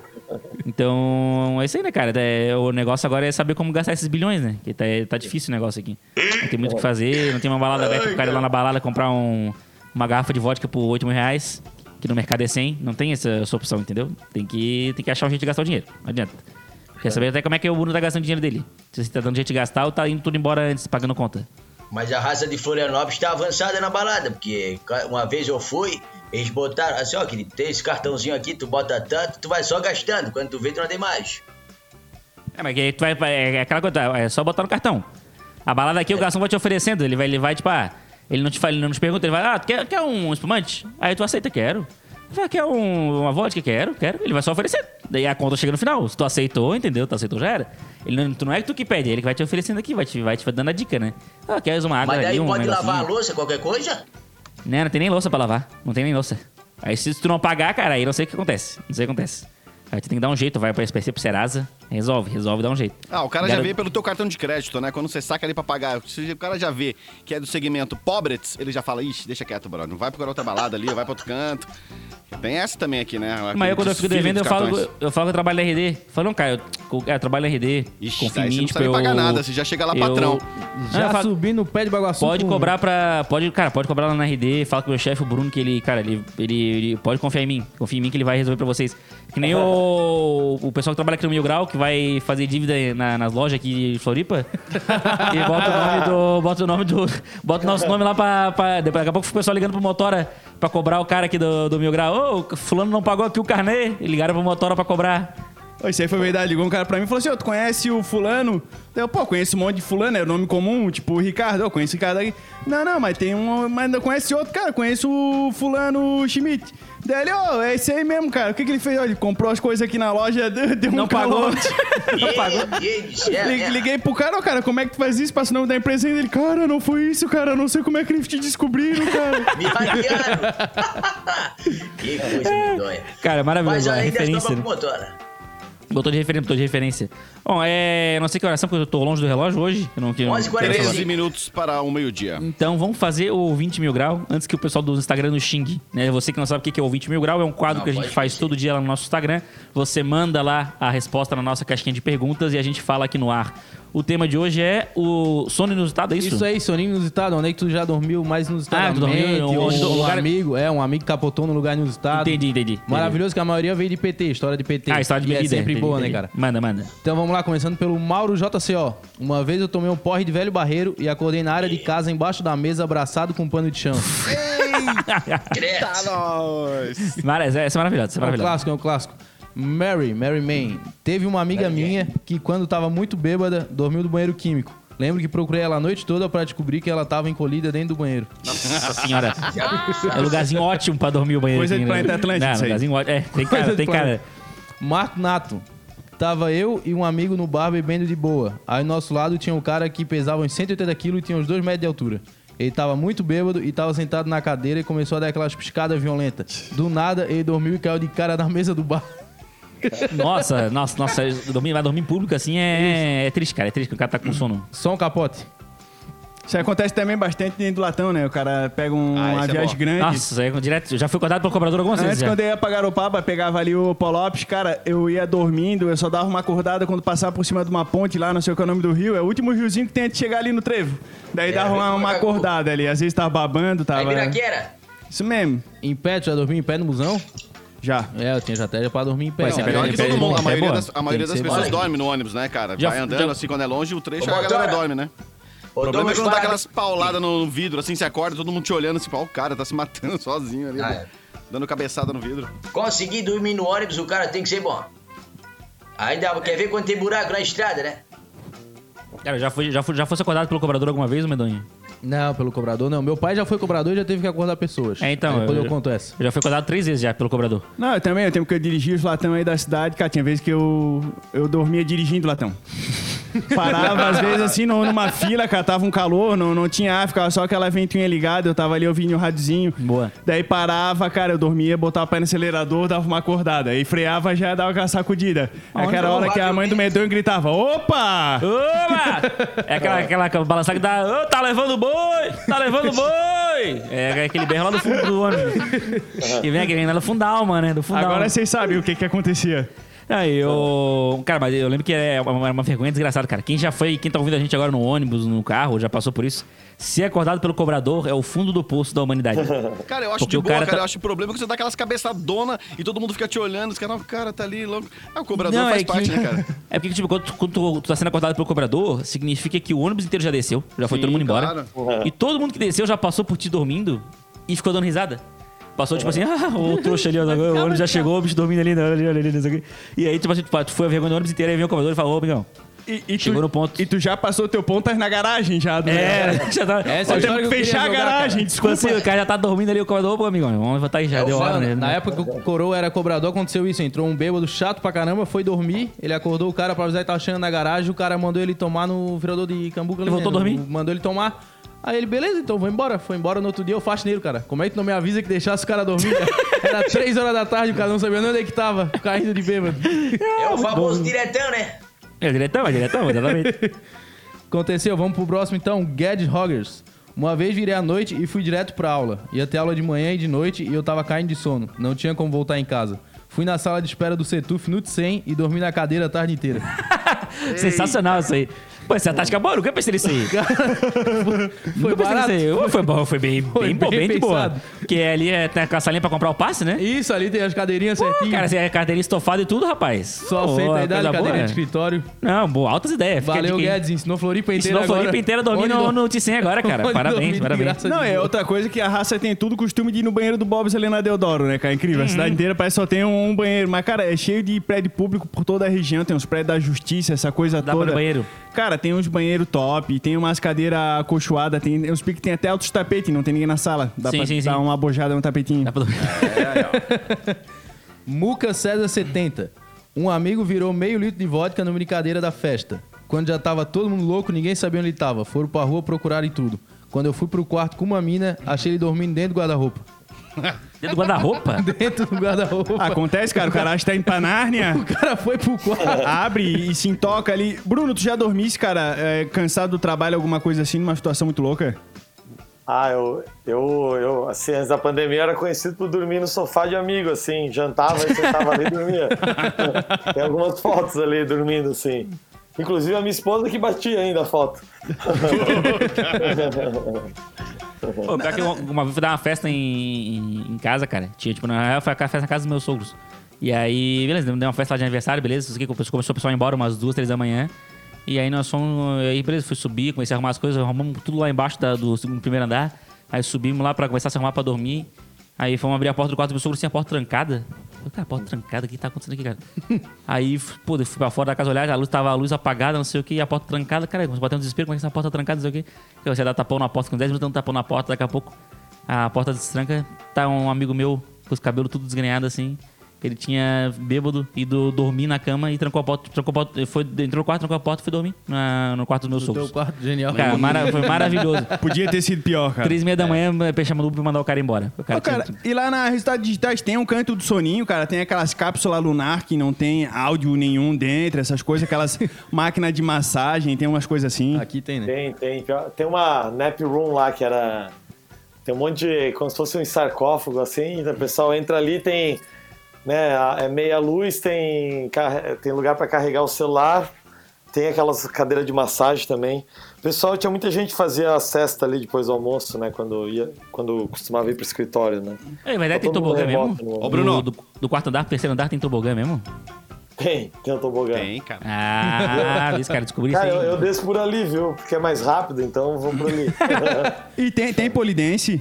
S7: Então, é isso aí, né, cara? É, o negócio agora é saber como gastar esses bilhões, né? Que tá, tá difícil o negócio aqui. Não tem muito o que fazer, não tem uma balada aberta pro cara ir lá na balada comprar um- uma garrafa de vodka por 8 mil reais, que no mercado é 100. Não tem essa, essa opção, entendeu? Tem que, tem que achar um jeito de gastar o dinheiro. Não adianta. Quer saber até como é que o Bruno tá gastando o dinheiro dele. Se você tá dando jeito de gastar ou tá indo tudo embora antes, pagando conta.
S5: Mas a raça de Florianópolis tá avançada na balada, porque uma vez eu fui, eles botaram assim, ó, querido, tem esse cartãozinho aqui, tu bota tanto, tu vai só gastando, quando tu vê, tu não tem mais.
S7: É, mas aí tu vai, vai- é aquela coisa, é só botar no cartão. A balada aqui, o garçom vai te oferecendo, ele vai, ele vai tipo, ah, ele não te fala, ele não te pergunta, ele vai, ah, tu quer, quer um espumante? Aí tu aceita, quero. Vai, quer um, uma vodka? Quero, quero. Ele vai só oferecer. Daí a conta chega no final. Se tu aceitou, entendeu? Tu aceitou, já era. Ele não, tu não é que tu que pede, é ele que vai te oferecendo aqui, vai te, vai te dando a dica, né? Ah, queres uma água
S5: Mas daí
S7: ali, um
S5: pode lavar a louça, qualquer coisa?
S7: Né, não tem nem louça pra lavar. Não tem nem louça. Aí se tu não pagar, cara, aí não sei o que acontece. Não sei o que acontece. Aí tu tem que dar um jeito, vai pra SPC, pro Serasa, resolve, resolve, dá um jeito.
S2: Ah, o cara já vê pelo teu cartão de crédito, né? Quando você saca ali pra pagar, se o cara já vê que é do segmento pobres, ele já fala, ixi, deixa quieto, brother, não vai procurar outra balada ali, vai pra outro canto. Tem essa também aqui, né?
S7: Mas
S2: Aquele
S7: eu, quando eu fico devendo, eu falo, eu falo que eu trabalho na RD. Eu falo, não, cara, eu, é, eu trabalho na RD.
S2: Ixi,
S7: confia em mim,
S2: não
S7: tipo, eu...
S2: pagar nada, você já chega lá
S7: eu-
S2: patrão.
S4: Já
S7: eu falo-
S4: subi no pé de Baguaçu.
S7: Pode cobrar pra. Pode, cara, pode cobrar lá na RD, fala com o meu chefe, o Bruno, que ele, cara, ele, ele, ele pode confiar em mim. Confia em mim que ele vai resolver pra vocês. Que nem o, o pessoal que trabalha aqui no Mil Grau, que vai fazer dívida na- nas lojas aqui de Floripa. e bota o nome do. Bota o nome do. Bota o nosso nome lá pra. pra daqui a pouco o pessoal ligando pro Motora pra cobrar o cara aqui do, do Mil Grau. Ô, fulano não pagou aqui o carnê. E ligaram pro Motora pra cobrar.
S3: Isso aí foi verdade. Ligou um cara pra mim e falou assim: Ô, tu conhece o fulano? Eu, pô, conheço um monte de fulano, é nome comum, tipo o Ricardo. Eu conheço o Ricardo aí. Não, não, mas tem um. Mas conhece outro cara, conheço o fulano Schmidt. Daí ele, ô, é esse aí mesmo, cara. O que, que ele fez? Ele comprou as coisas aqui na loja, deu, deu um
S7: Não pagou.
S3: calote.
S5: E ele disse, é,
S3: Li-
S5: é.
S3: Liguei pro cara, ó, cara, como é que tu faz isso? Passa o nome da empresa dele. Cara, não foi isso, cara. Não sei como é que eles te descobriram, cara.
S5: Me hackearam. que coisa medonha.
S7: Cara, maravilhoso.
S5: Mas
S7: a
S5: ainda
S7: referência.
S5: estava
S7: né?
S5: com motora.
S7: Botou de referência, botou de referência. Bom, é. Não sei que oração, porque eu tô longe do relógio hoje. Eu não quero.
S5: 11h45.
S2: 13 minutos para o meio-dia.
S7: Então vamos fazer o 20 mil grau antes que o pessoal do Instagram nos xingue. Né? Você que não sabe o que é o 20 mil grau, é um quadro
S5: Não,
S7: que a gente faz todo dia lá no nosso Instagram. Você manda lá a resposta na nossa caixinha de perguntas e a gente fala aqui no ar. O tema de hoje é o sono inusitado, é isso?
S4: Isso aí, soninho inusitado. Onde é que tu já dormiu mais inusitadamente?
S7: Ah, tu dormiu onde-
S4: um
S7: lugar-
S4: amigo, é, um amigo capotou no lugar inusitado.
S7: Entendi, entendi.
S4: Maravilhoso que a maioria veio de PT, história de PT.
S7: Ah, história de bebida.
S4: é sempre
S7: entendi,
S4: boa,
S7: entendi.
S4: né, cara?
S7: Manda, manda.
S4: Então vamos lá, começando pelo Mauro JCO. Uma vez eu tomei um porre de velho barreiro e acordei na área de casa, embaixo da mesa, abraçado com um pano de chão.
S5: Credo.
S2: Nós.
S7: Essa é maravilhosa, essa é
S4: É um
S7: maravilhosa.
S4: clássico, é um clássico. Mary, Mary Man. Teve uma amiga minha que, quando tava muito bêbada, dormiu no banheiro químico. Lembro que procurei ela a noite toda pra descobrir que ela tava encolhida dentro do banheiro.
S7: Nossa senhora. É um lugarzinho ótimo pra dormir o banheiro.
S3: Coisa de
S7: né?
S3: Planeta Atlântico,
S7: Não,
S3: isso aí.
S7: lugarzinho ótimo. É, tem cara,
S4: Coisa de
S7: tem cara.
S4: Planeta. Marco Nato. Tava eu e um amigo no bar bebendo de boa. Aí do nosso lado tinha um cara que pesava uns 180 quilos e tinha uns 2 metros de altura. Ele tava muito bêbado e tava sentado na cadeira e começou a dar aquelas piscadas violentas. Do nada, ele dormiu e caiu de cara na mesa do bar.
S7: Nossa, nossa, nossa. Dormir, vai dormir em público assim é, é triste, cara. É triste que o cara tá com sono.
S4: Só um capote.
S3: Isso acontece também bastante dentro do latão, né? O cara pega um,
S2: Ah,
S3: uma
S2: é
S3: viagem
S2: bom.
S3: grande.
S7: Nossa, é direto. Já fui acordado pelo cobrador algumas
S3: Antes,
S7: vezes. já.
S3: quando eu ia pra Garopaba, pegava ali o Polopes, cara, eu ia dormindo, eu só dava uma acordada quando passava por cima de uma ponte lá, não sei qual é o nome do rio, é o último riozinho que tem antes de chegar ali no trevo. Daí dava uma, uma acordada ali, às vezes tava babando,
S5: Aí
S3: tava...
S5: Biraqueira.
S3: Isso mesmo,
S4: Em pé, tu já dormiu em pé no busão?
S3: já.
S4: É, eu tinha estratégia pra dormir em pé.
S7: Pé,
S2: Pior
S7: Peraí,
S2: que todo mundo, a maioria
S7: é
S2: das, a maioria das
S4: que
S2: pessoas dorme no ônibus, né, cara?
S7: Já-
S2: Vai andando
S7: já-
S2: assim, quando é longe, o trecho
S5: Ô,
S2: a galera dorme, né? O problema é quando dá aquelas pauladas no vidro, assim, você acorda, todo mundo te olhando, assim, pô, o cara tá se matando sozinho ali,
S5: Ah,
S2: né? dando cabeçada no vidro.
S5: Conseguir dormir no ônibus, o cara tem que ser bom. Ainda quer ver quando tem buraco na estrada, né?
S7: Cara, já, foi, já, foi, já fosse acordado pelo cobrador alguma vez, Medonha?
S4: Não, pelo cobrador não. Meu pai já foi cobrador e já teve que acordar pessoas.
S7: É, então.
S4: Depois eu,
S7: eu,
S4: conto essa.
S7: Eu já fui acordado três vezes já pelo cobrador.
S3: Não, eu também, o tempo que eu dirigi os latão aí da cidade, cara, tinha vezes que eu, eu dormia dirigindo latão. Parava, às vezes, assim, numa fila, cara, tava um calor, não, não tinha ar, ficava só aquela ventinha ligada, eu tava ali ouvindo o radiozinho.
S7: Boa.
S3: Daí parava, cara, eu dormia, botava o pé no acelerador, dava uma acordada. Aí freava, já dava aquela sacudida. Aí aquela hora que a mãe do medonho gritava, opa!
S7: Opa! É aquela, aquela, balançada que dá. Ô, tá levando boi! Tá levando boi! É aquele berro lá do fundo do ônibus. que vem, que vem lá do alma, né? Do fundo da
S3: Agora vocês sabem o que que acontecia.
S7: Aí eu. Cara, mas eu lembro que é uma, uma vergonha desgraçada, cara. Quem já foi, quem tá ouvindo a gente agora no ônibus, no carro, já passou por isso. Ser acordado pelo cobrador é o fundo do poço da humanidade.
S2: Cara, eu acho
S7: Porque
S2: de
S7: o
S2: boa,
S7: cara tá-
S2: eu acho o problema é que você dá aquelas cabeçadonas e todo mundo fica te olhando, os caras, o cara tá ali louco. Ah, o cobrador faz parte, né, cara?
S7: É porque, tipo, quando, tu- quando tu, tu tá sendo acordado pelo cobrador, significa que o ônibus inteiro já desceu, já foi
S2: Sim,
S7: todo mundo embora. E todo mundo que desceu já passou por ti dormindo e ficou dando risada. Passou, tipo assim, ah, o trouxa ali, ó, o ônibus já chegou, o bicho dormindo ali, olha ali, olha ali, não sei o quê. E aí, tipo assim, tu foi a vergonha do ônibus inteiro, aí vem o cobrador e falou, ô, amigão,
S3: E, e
S7: Chegou
S3: tu,
S7: no ponto.
S3: E tu já passou teu ponto, tá na garagem já. Do
S7: é, já tá...
S4: Essa é a história
S3: que fechar a
S4: jogar,
S3: garagem,
S7: Tipo
S3: desculpa.
S7: assim, o cara já tá dormindo ali, o cobrador, pô, amigão, vamos levantar aí, já deu hora, né?
S4: Na época que o Coroa era cobrador, aconteceu isso. Entrou um bêbado chato pra caramba, foi dormir. Ele acordou o cara pra avisar que tava chegando na garagem. O cara mandou ele tomar no virador de Cambuca. ali,
S7: Ele voltou
S4: né?
S7: a dormir?
S4: No- Mandou ele tomar. Aí ele, beleza, então vou embora. Foi embora no outro dia, eu faxineiro, cara. Como é que tu não me avisa que deixasse o cara dormir, cara? Era três horas da tarde, o cara não sabia nem onde é que tava, caindo de bêbado.
S5: É o famoso diretão, né?
S7: É diretão, é diretão, exatamente.
S4: Aconteceu, vamos pro próximo então, Gad Hoggers. Uma vez virei à noite e fui direto pra aula. Ia ter aula de manhã e de noite e eu tava caindo de sono. Não tinha como voltar em casa. Fui na sala de espera do Setuf no 100 e dormi na cadeira a tarde inteira.
S7: Sensacional isso aí. Pô, essa tática boa, nunca pensei nisso aí.
S4: Foi
S7: Nunca pensei nisso aí. Foi bom, foi bem,
S4: Foi
S7: bem, bom,
S4: bem
S7: bem de boa. Porque ali é, tem a salinha pra comprar o passe, né?
S4: Isso, ali tem as cadeirinhas
S7: Pô,
S4: certinho.
S7: cara, você é carteirinha estofada e tudo, rapaz.
S4: Só aí, dá
S7: coisa
S4: cadeirinha
S7: boa.
S4: de escritório.
S7: Não, boa, altas ideias. Fica
S4: Valeu, Guedes. Ensinou Floripa inteira
S7: Ensinou a
S4: agora.
S7: Floripa inteira a dormir
S4: Onde
S7: no, Ticem agora, cara.
S4: onde
S7: Parabéns, parabéns.
S3: Não, é outra coisa que a raça tem tudo costume de ir no banheiro do Bob's ali na Deodoro, né, cara? Incrível. A cidade inteira parece que só tem um, banheiro. Mas, cara, é cheio de prédio público por toda a região. Tem os prédios da justiça, essa coisa
S7: Dá pra
S3: toda.
S7: no banheiro?
S3: Cara, tem uns banheiros top, tem umas cadeiras acolchoadas, tem uns piques, tem até altos tapetes, não tem ninguém na sala. Dá
S7: Sim,
S3: pra
S7: sim,
S3: dar
S7: sim.
S3: uma bojada no tapetinho.
S7: Dá pra dormir.
S4: Muca César 70. Um amigo virou meio litro de vodka na brincadeira da festa. Quando já tava todo mundo louco, ninguém sabia onde ele tava. Foram pra rua procurarem tudo. Quando eu fui pro quarto com uma mina, achei ele dormindo dentro do guarda-roupa.
S7: Dentro do guarda-roupa?
S4: Dentro do guarda-roupa.
S3: Acontece, cara, o cara acha que tá indo pra Nárnia.
S4: O cara foi pro quarto.
S3: Abre e se intoca ali. Bruno, tu já dormisse, cara, é, cansado do trabalho, alguma coisa assim, numa situação muito louca?
S6: Ah, eu, eu, eu, assim, antes da pandemia era conhecido por dormir no sofá de amigo, assim, jantava e sentava ali e dormia. Tem algumas fotos ali dormindo, assim. Inclusive a minha esposa que batia ainda a foto.
S7: Pô, pior que uma, vez fui dar uma festa em, em, casa, cara. Tinha, tipo, na real, foi a festa na casa dos meus sogros. E aí, beleza, deu uma festa lá de aniversário, beleza. Isso aqui começou o pessoal embora umas duas, três da manhã. E aí nós fomos, aí beleza, fui subir, comecei a arrumar as coisas, arrumamos tudo lá embaixo da- do segundo, primeiro andar. Aí subimos lá pra começar a se arrumar pra dormir. Aí fomos abrir a porta do quarto do meu sogro, tinha a porta trancada. Cara, a porta trancada, o que tá acontecendo aqui, cara? aí, pô, eu fui pra fora da casa olhar, a luz tava a luz apagada, não sei o que, a porta trancada, cara, a bater um desespero, como é que essa porta tá trancada, não sei o que. Eu você dá tapão na porta, com 10 minutos dando tapão na porta, daqui a pouco a porta destranca, tá um amigo meu com os cabelos tudo desgrenhados assim. Ele tinha bêbado, ido dormir na cama e trancou a porta. Trancou a porta foi, entrou no quarto, trancou a porta e foi dormir na- no quarto dos meus sogros.
S4: quarto, genial.
S7: Cara, mara- foi maravilhoso.
S3: Podia ter sido pior, cara.
S7: Três e meia da manhã, chamando o Uber pra mandar o cara embora. O cara,
S3: Ô, cara,
S7: tinha-
S3: e lá na Resultados Digitais tem um canto do soninho, cara. Tem aquelas cápsulas lunar que não tem áudio nenhum dentro, essas coisas, aquelas máquinas de massagem, tem umas coisas assim.
S4: Aqui tem, né?
S6: Tem, tem. Tem uma nap room lá que era. Tem um monte de. como se fosse um sarcófago assim. O pessoal entra ali, tem. Né, é meia luz, tem, tem lugar para carregar o celular, tem aquelas cadeiras de massagem também. Pessoal tinha muita gente que fazia a cesta ali depois do almoço, né? Quando, ia, quando costumava ir pro escritório, né?
S7: Ei, mas daí tem tobogã mesmo?
S6: no-
S2: Ô, Bruno.
S7: Do, do, quarto andar pro terceiro andar tem tobogã mesmo?
S6: Tem, tem o tobogã.
S2: Tem, cara.
S7: Ah, esse cara descobriu
S6: Cara,
S7: isso
S6: eu,
S7: aí.
S6: eu desço por ali, viu? Porque é mais rápido, então eu vou por ali.
S3: E tem, tem polidense.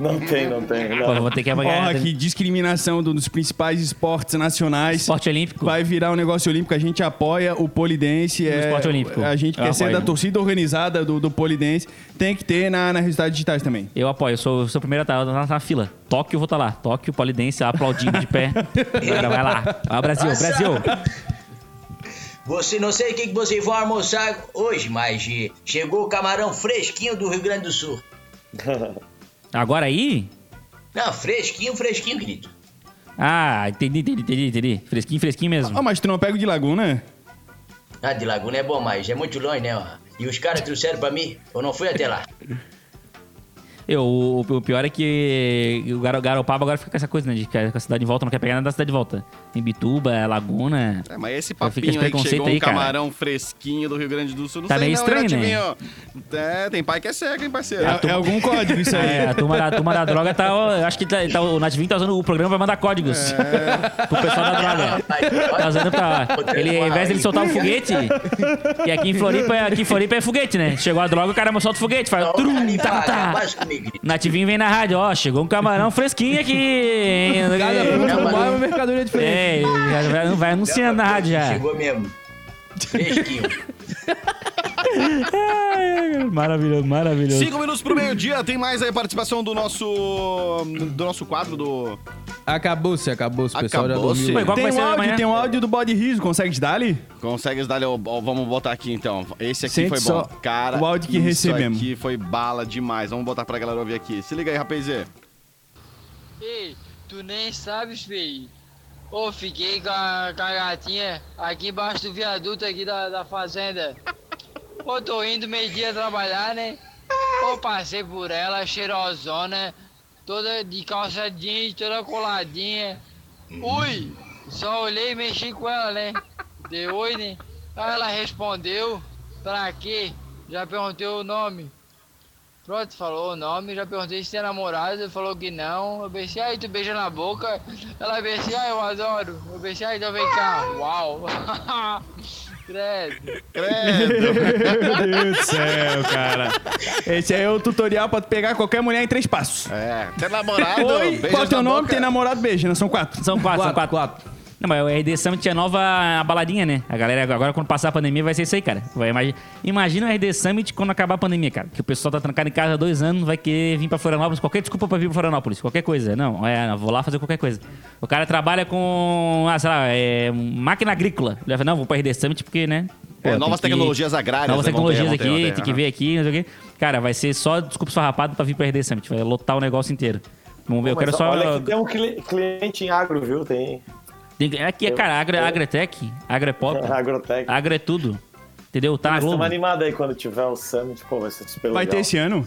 S6: Não tem, não tem.
S7: Pô, eu
S6: Não.
S7: vou ter que amanhã.
S3: Porra, que discriminação do- dos principais esportes nacionais.
S7: Esporte olímpico.
S3: Vai virar um negócio olímpico, a gente apoia o polidense. É,
S7: esporte olímpico.
S3: A gente
S7: Eu
S3: quer ser
S7: apoio.
S3: da torcida organizada do, do polidense. Tem que ter na, na Resultados Digitais também.
S7: Eu apoio, eu sou, eu sou o primeiro a estar na, na fila. Tóquio, eu vou estar lá. Tóquio, polidense, aplaudindo de pé. Agora vai lá. Vai, Brasil,
S5: Nossa.
S7: Brasil.
S5: Você não sei o que, que vocês vão almoçar hoje, mas eh, chegou o camarão fresquinho do Rio Grande do Sul.
S7: Agora aí?
S5: Não, fresquinho, fresquinho, querido.
S7: Ah, entendi, entendi, entendi, entendi. Fresquinho, fresquinho mesmo.
S3: Ah, mas tu não pega o de Laguna?
S5: Ah, de Laguna é bom, mas é muito longe, né? ó. E os caras trouxeram pra mim, eu não fui até lá.
S7: Eu, o, o pior é que o Garo- Garopaba agora fica com essa coisa, né? De que a cidade de volta não quer pegar nada da cidade de volta. Em Bituba, Laguna.
S2: É, mas esse
S7: Fica esse
S2: papinho aí que
S7: preconceito
S2: chegou
S7: aí,
S2: um
S7: cara.
S2: camarão fresquinho do Rio Grande do Sul, não
S7: Tá
S2: sei
S7: meio
S2: não,
S7: estranho,
S2: né? É, tem pai que é cego, hein, parceiro?
S3: É, é algum código isso aí.
S7: É, a turma, da- a turma da droga tá. acho que tá, tá- o Nativinho tá usando o programa pra mandar códigos. Pro pessoal da droga. Tá usando pra. Ele, ao invés dele soltar um foguete. E aqui em Floripa, é- aqui em Floripa é foguete, né? Chegou a droga, o cara solta o foguete, faz. Trum, tá,
S5: para,
S7: tá.
S5: Querido.
S7: Nativinho vem na rádio, ó, chegou um camarão fresquinho aqui. hein?
S4: Cada mar é uma mercadoria diferente.
S7: É, vai, vai anunciando na rádio já.
S5: Chegou mesmo. Fresquinho.
S7: Maravilhoso, maravilhoso.
S2: Cinco minutos pro meio-dia, tem mais aí a participação do nosso. do nosso quadro do.
S4: Acabou-se, acabou-se. O pessoal já
S2: Acabou-se?
S4: dormiu.
S3: Tem um áudio, tem um áudio do Bode Riso, consegue dar ali?
S2: Consegues dar ó, Vamos botar aqui então. Esse aqui
S3: Sente
S2: foi
S3: só
S2: bom. Cara,
S3: o áudio que recebemos.
S2: aqui foi bala demais. Vamos botar pra galera ouvir aqui. Se liga aí, rapazê.
S8: Ei, tu nem sabes, filho. Ô, fiquei com a, com a gatinha aqui embaixo do viaduto aqui da, da fazenda. Ô, tô indo meio-dia trabalhar, né? Ô, passei por ela, cheirosona, toda de calça jeans, toda coladinha. Ui, só olhei e mexi com ela, né? Deu oi, né? Aí ela respondeu, pra quê? Já perguntei o nome. Pronto, falou o nome, já perguntei se tinha namorado, falou que não. Eu pensei, aí tu beija na boca. Ela pensei, ah, eu adoro. Eu pensei, ah, então vem cá. Uau. Credo.
S3: Meu Deus do céu, cara. Esse aí é o tutorial pra tu pegar qualquer mulher em três passos.
S2: É, tem namorado.
S3: Oi, qual é o teu
S2: na
S3: nome?
S2: boca.
S3: Tem namorado, beija, né? São quatro.
S7: São quatro, são quatro. Não, mas o RD Summit é nova a baladinha, né? A galera, agora quando passar a pandemia, vai ser isso aí, cara. Vai, imagi- imagina o RD Summit quando acabar a pandemia, cara. Que o pessoal tá trancado em casa há dois anos, vai querer vir pra Florianópolis, qualquer desculpa pra vir pra Florianópolis, qualquer coisa. Não, é, vou lá fazer qualquer coisa. O cara trabalha com, ah, sei lá, é, máquina agrícola. Ele vai não, vou pra RD Summit porque, né?
S2: É,
S7: pô,
S2: novas
S7: tem que-
S2: tecnologias agrárias.
S7: Novas
S2: né?
S7: Tecnologias aqui, tem que ver aqui, não sei o quê. Cara, vai ser só desculpa farrapado pra vir pro RD Summit. Vai lotar o negócio inteiro. Vamos ver, eu
S6: Mas
S7: quero só.
S6: Olha que tem um cli- cliente em agro, viu? Tem-
S7: Aqui é, cara, agro, agretech, agropop,
S6: agrotec.
S7: agro é tudo. Entendeu? Tá na Globo.
S6: estamos animados aí quando tiver o Summit, pô, vai ser super
S3: Vai
S6: legal.
S3: ter esse ano?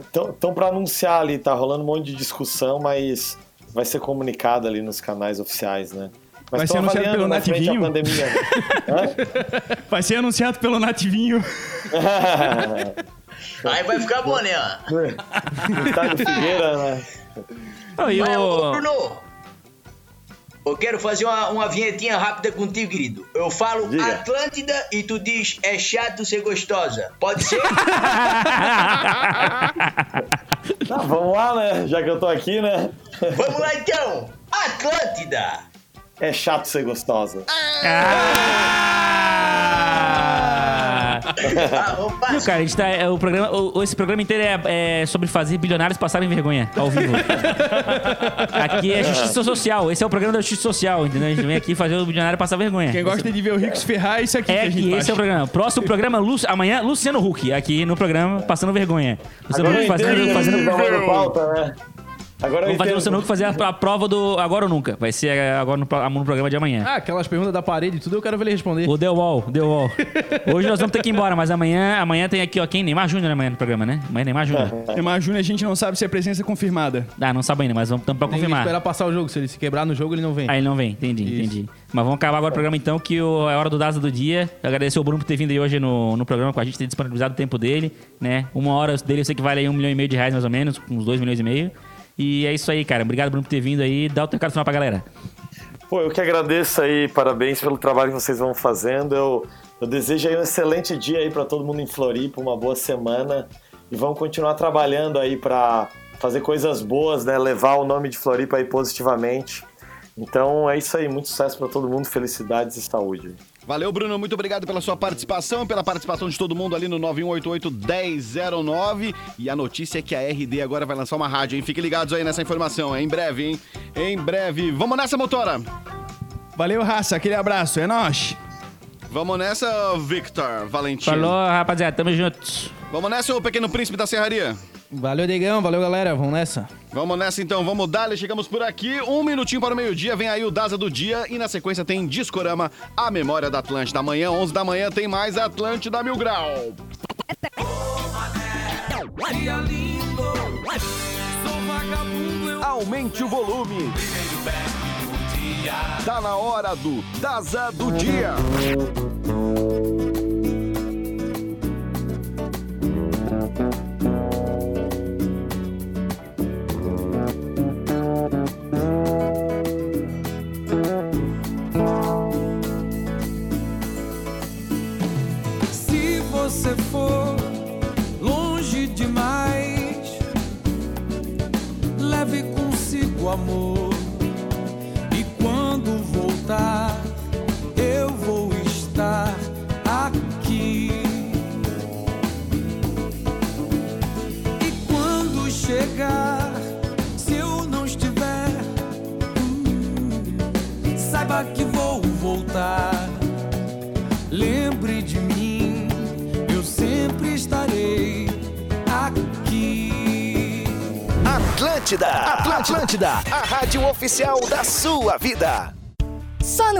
S6: Estão para anunciar ali, tá rolando um monte de discussão, mas vai ser comunicado ali nos canais oficiais, né? Mas
S3: Vai ser anunciado pelo Nativinho?
S6: pandemia. né?
S3: Vai ser anunciado pelo Nativinho.
S5: Aí vai ficar bom, né?
S6: Estádio Figueira, né?
S5: Mas, ô,
S7: o...
S5: Bruno, eu quero fazer uma, uma vinhetinha rápida contigo, querido. Eu falo
S6: Diga.
S5: Atlântida e tu diz é chato ser gostosa. Pode ser?
S6: Tá, vamos lá, né? Já que eu tô aqui, né?
S5: Vamos lá então! Atlântida!
S6: É chato ser gostosa.
S7: Ah!
S5: Ah,
S7: Viu,
S5: passar.
S7: cara, a gente tá, é, o programa, o- esse programa inteiro é, é sobre fazer bilionários passarem vergonha, ao vivo. aqui é justiça social. Esse é o programa da justiça social, entendeu? A gente vem aqui fazer o bilionário passar vergonha.
S3: Quem gosta de ver o Rico se ferrar, isso aqui
S7: É
S3: que a gente
S7: que
S3: faz.
S7: esse é o programa. Próximo programa, Lu- amanhã, Luciano Huck, aqui no programa, passando vergonha. Luciano Huck fazendo, fazendo,
S6: uma pauta, né? Agora eu
S7: Vamos fazer. Luciano Huck fazer a, a prova do Agora ou Nunca. Vai ser é, agora no, no programa de amanhã.
S4: Ah, aquelas perguntas da parede e tudo, eu quero ver ele responder.
S7: O The Wall, The Wall. Hoje nós vamos ter que ir embora, mas amanhã, amanhã tem aqui, ó, quem? Neymar Júnior amanhã no programa, né? Amanhã Neymar Júnior.
S3: Neymar Júnior, a gente não sabe se é presença confirmada.
S7: Ah, não sabe ainda, mas vamos
S4: que
S7: confirmar.
S4: esperar passar o jogo. Se ele se quebrar no jogo, ele não vem.
S7: Aí ele não vem, entendi,
S4: Isso.
S7: entendi. Mas vamos acabar agora o programa então, que o, é hora do Daza do dia. Agradecer o Bruno por ter vindo aí hoje no, no programa com a gente, ter disponibilizado o tempo dele, né? Uma hora dele eu sei que vale aí um milhão e meio de reais mais ou menos, uns dois milhões e meio. E é isso aí, cara. Obrigado, Bruno, por ter vindo aí. Dá o teu recado final pra galera.
S6: Pô, eu que agradeço aí, parabéns pelo trabalho que vocês vão fazendo. Eu, eu desejo aí um excelente dia aí para todo mundo em Floripa, uma boa semana e vamos continuar trabalhando aí para fazer coisas boas, né? Levar o nome de Floripa aí positivamente. Então é isso aí, muito sucesso para todo mundo, felicidades e saúde.
S2: Valeu, Bruno. Muito obrigado pela sua participação, pela participação de todo mundo ali no 9188-1009. E a notícia é que a RD agora vai lançar uma rádio, hein? Fiquem ligados aí nessa informação. É em breve, hein? Em breve. Vamos nessa, motora!
S3: Valeu, raça. Aquele abraço. É nóis.
S2: Vamos nessa, Victor Valentim.
S7: Falou, rapaziada. Tamo juntos.
S2: Vamos nessa, ô pequeno príncipe da serraria.
S4: Valeu, Digão. Valeu, galera. Vamos nessa.
S2: Vamos nessa então, vamos dar, chegamos por aqui. Um minutinho para o meio-dia, vem aí o Daza do dia e na sequência tem Discorama, a memória da Atlântida. Amanhã, 11 da manhã, tem mais Atlântida Mil Grau. Aumente o volume. Tá na hora do Daza do dia.
S9: amor. E quando voltar, eu vou estar aqui. E quando chegar, se eu não estiver, hum, saiba que vou voltar. Lembra
S10: Atlântida, Atlântida, Atlântida, a rádio oficial da sua vida.
S11: Só no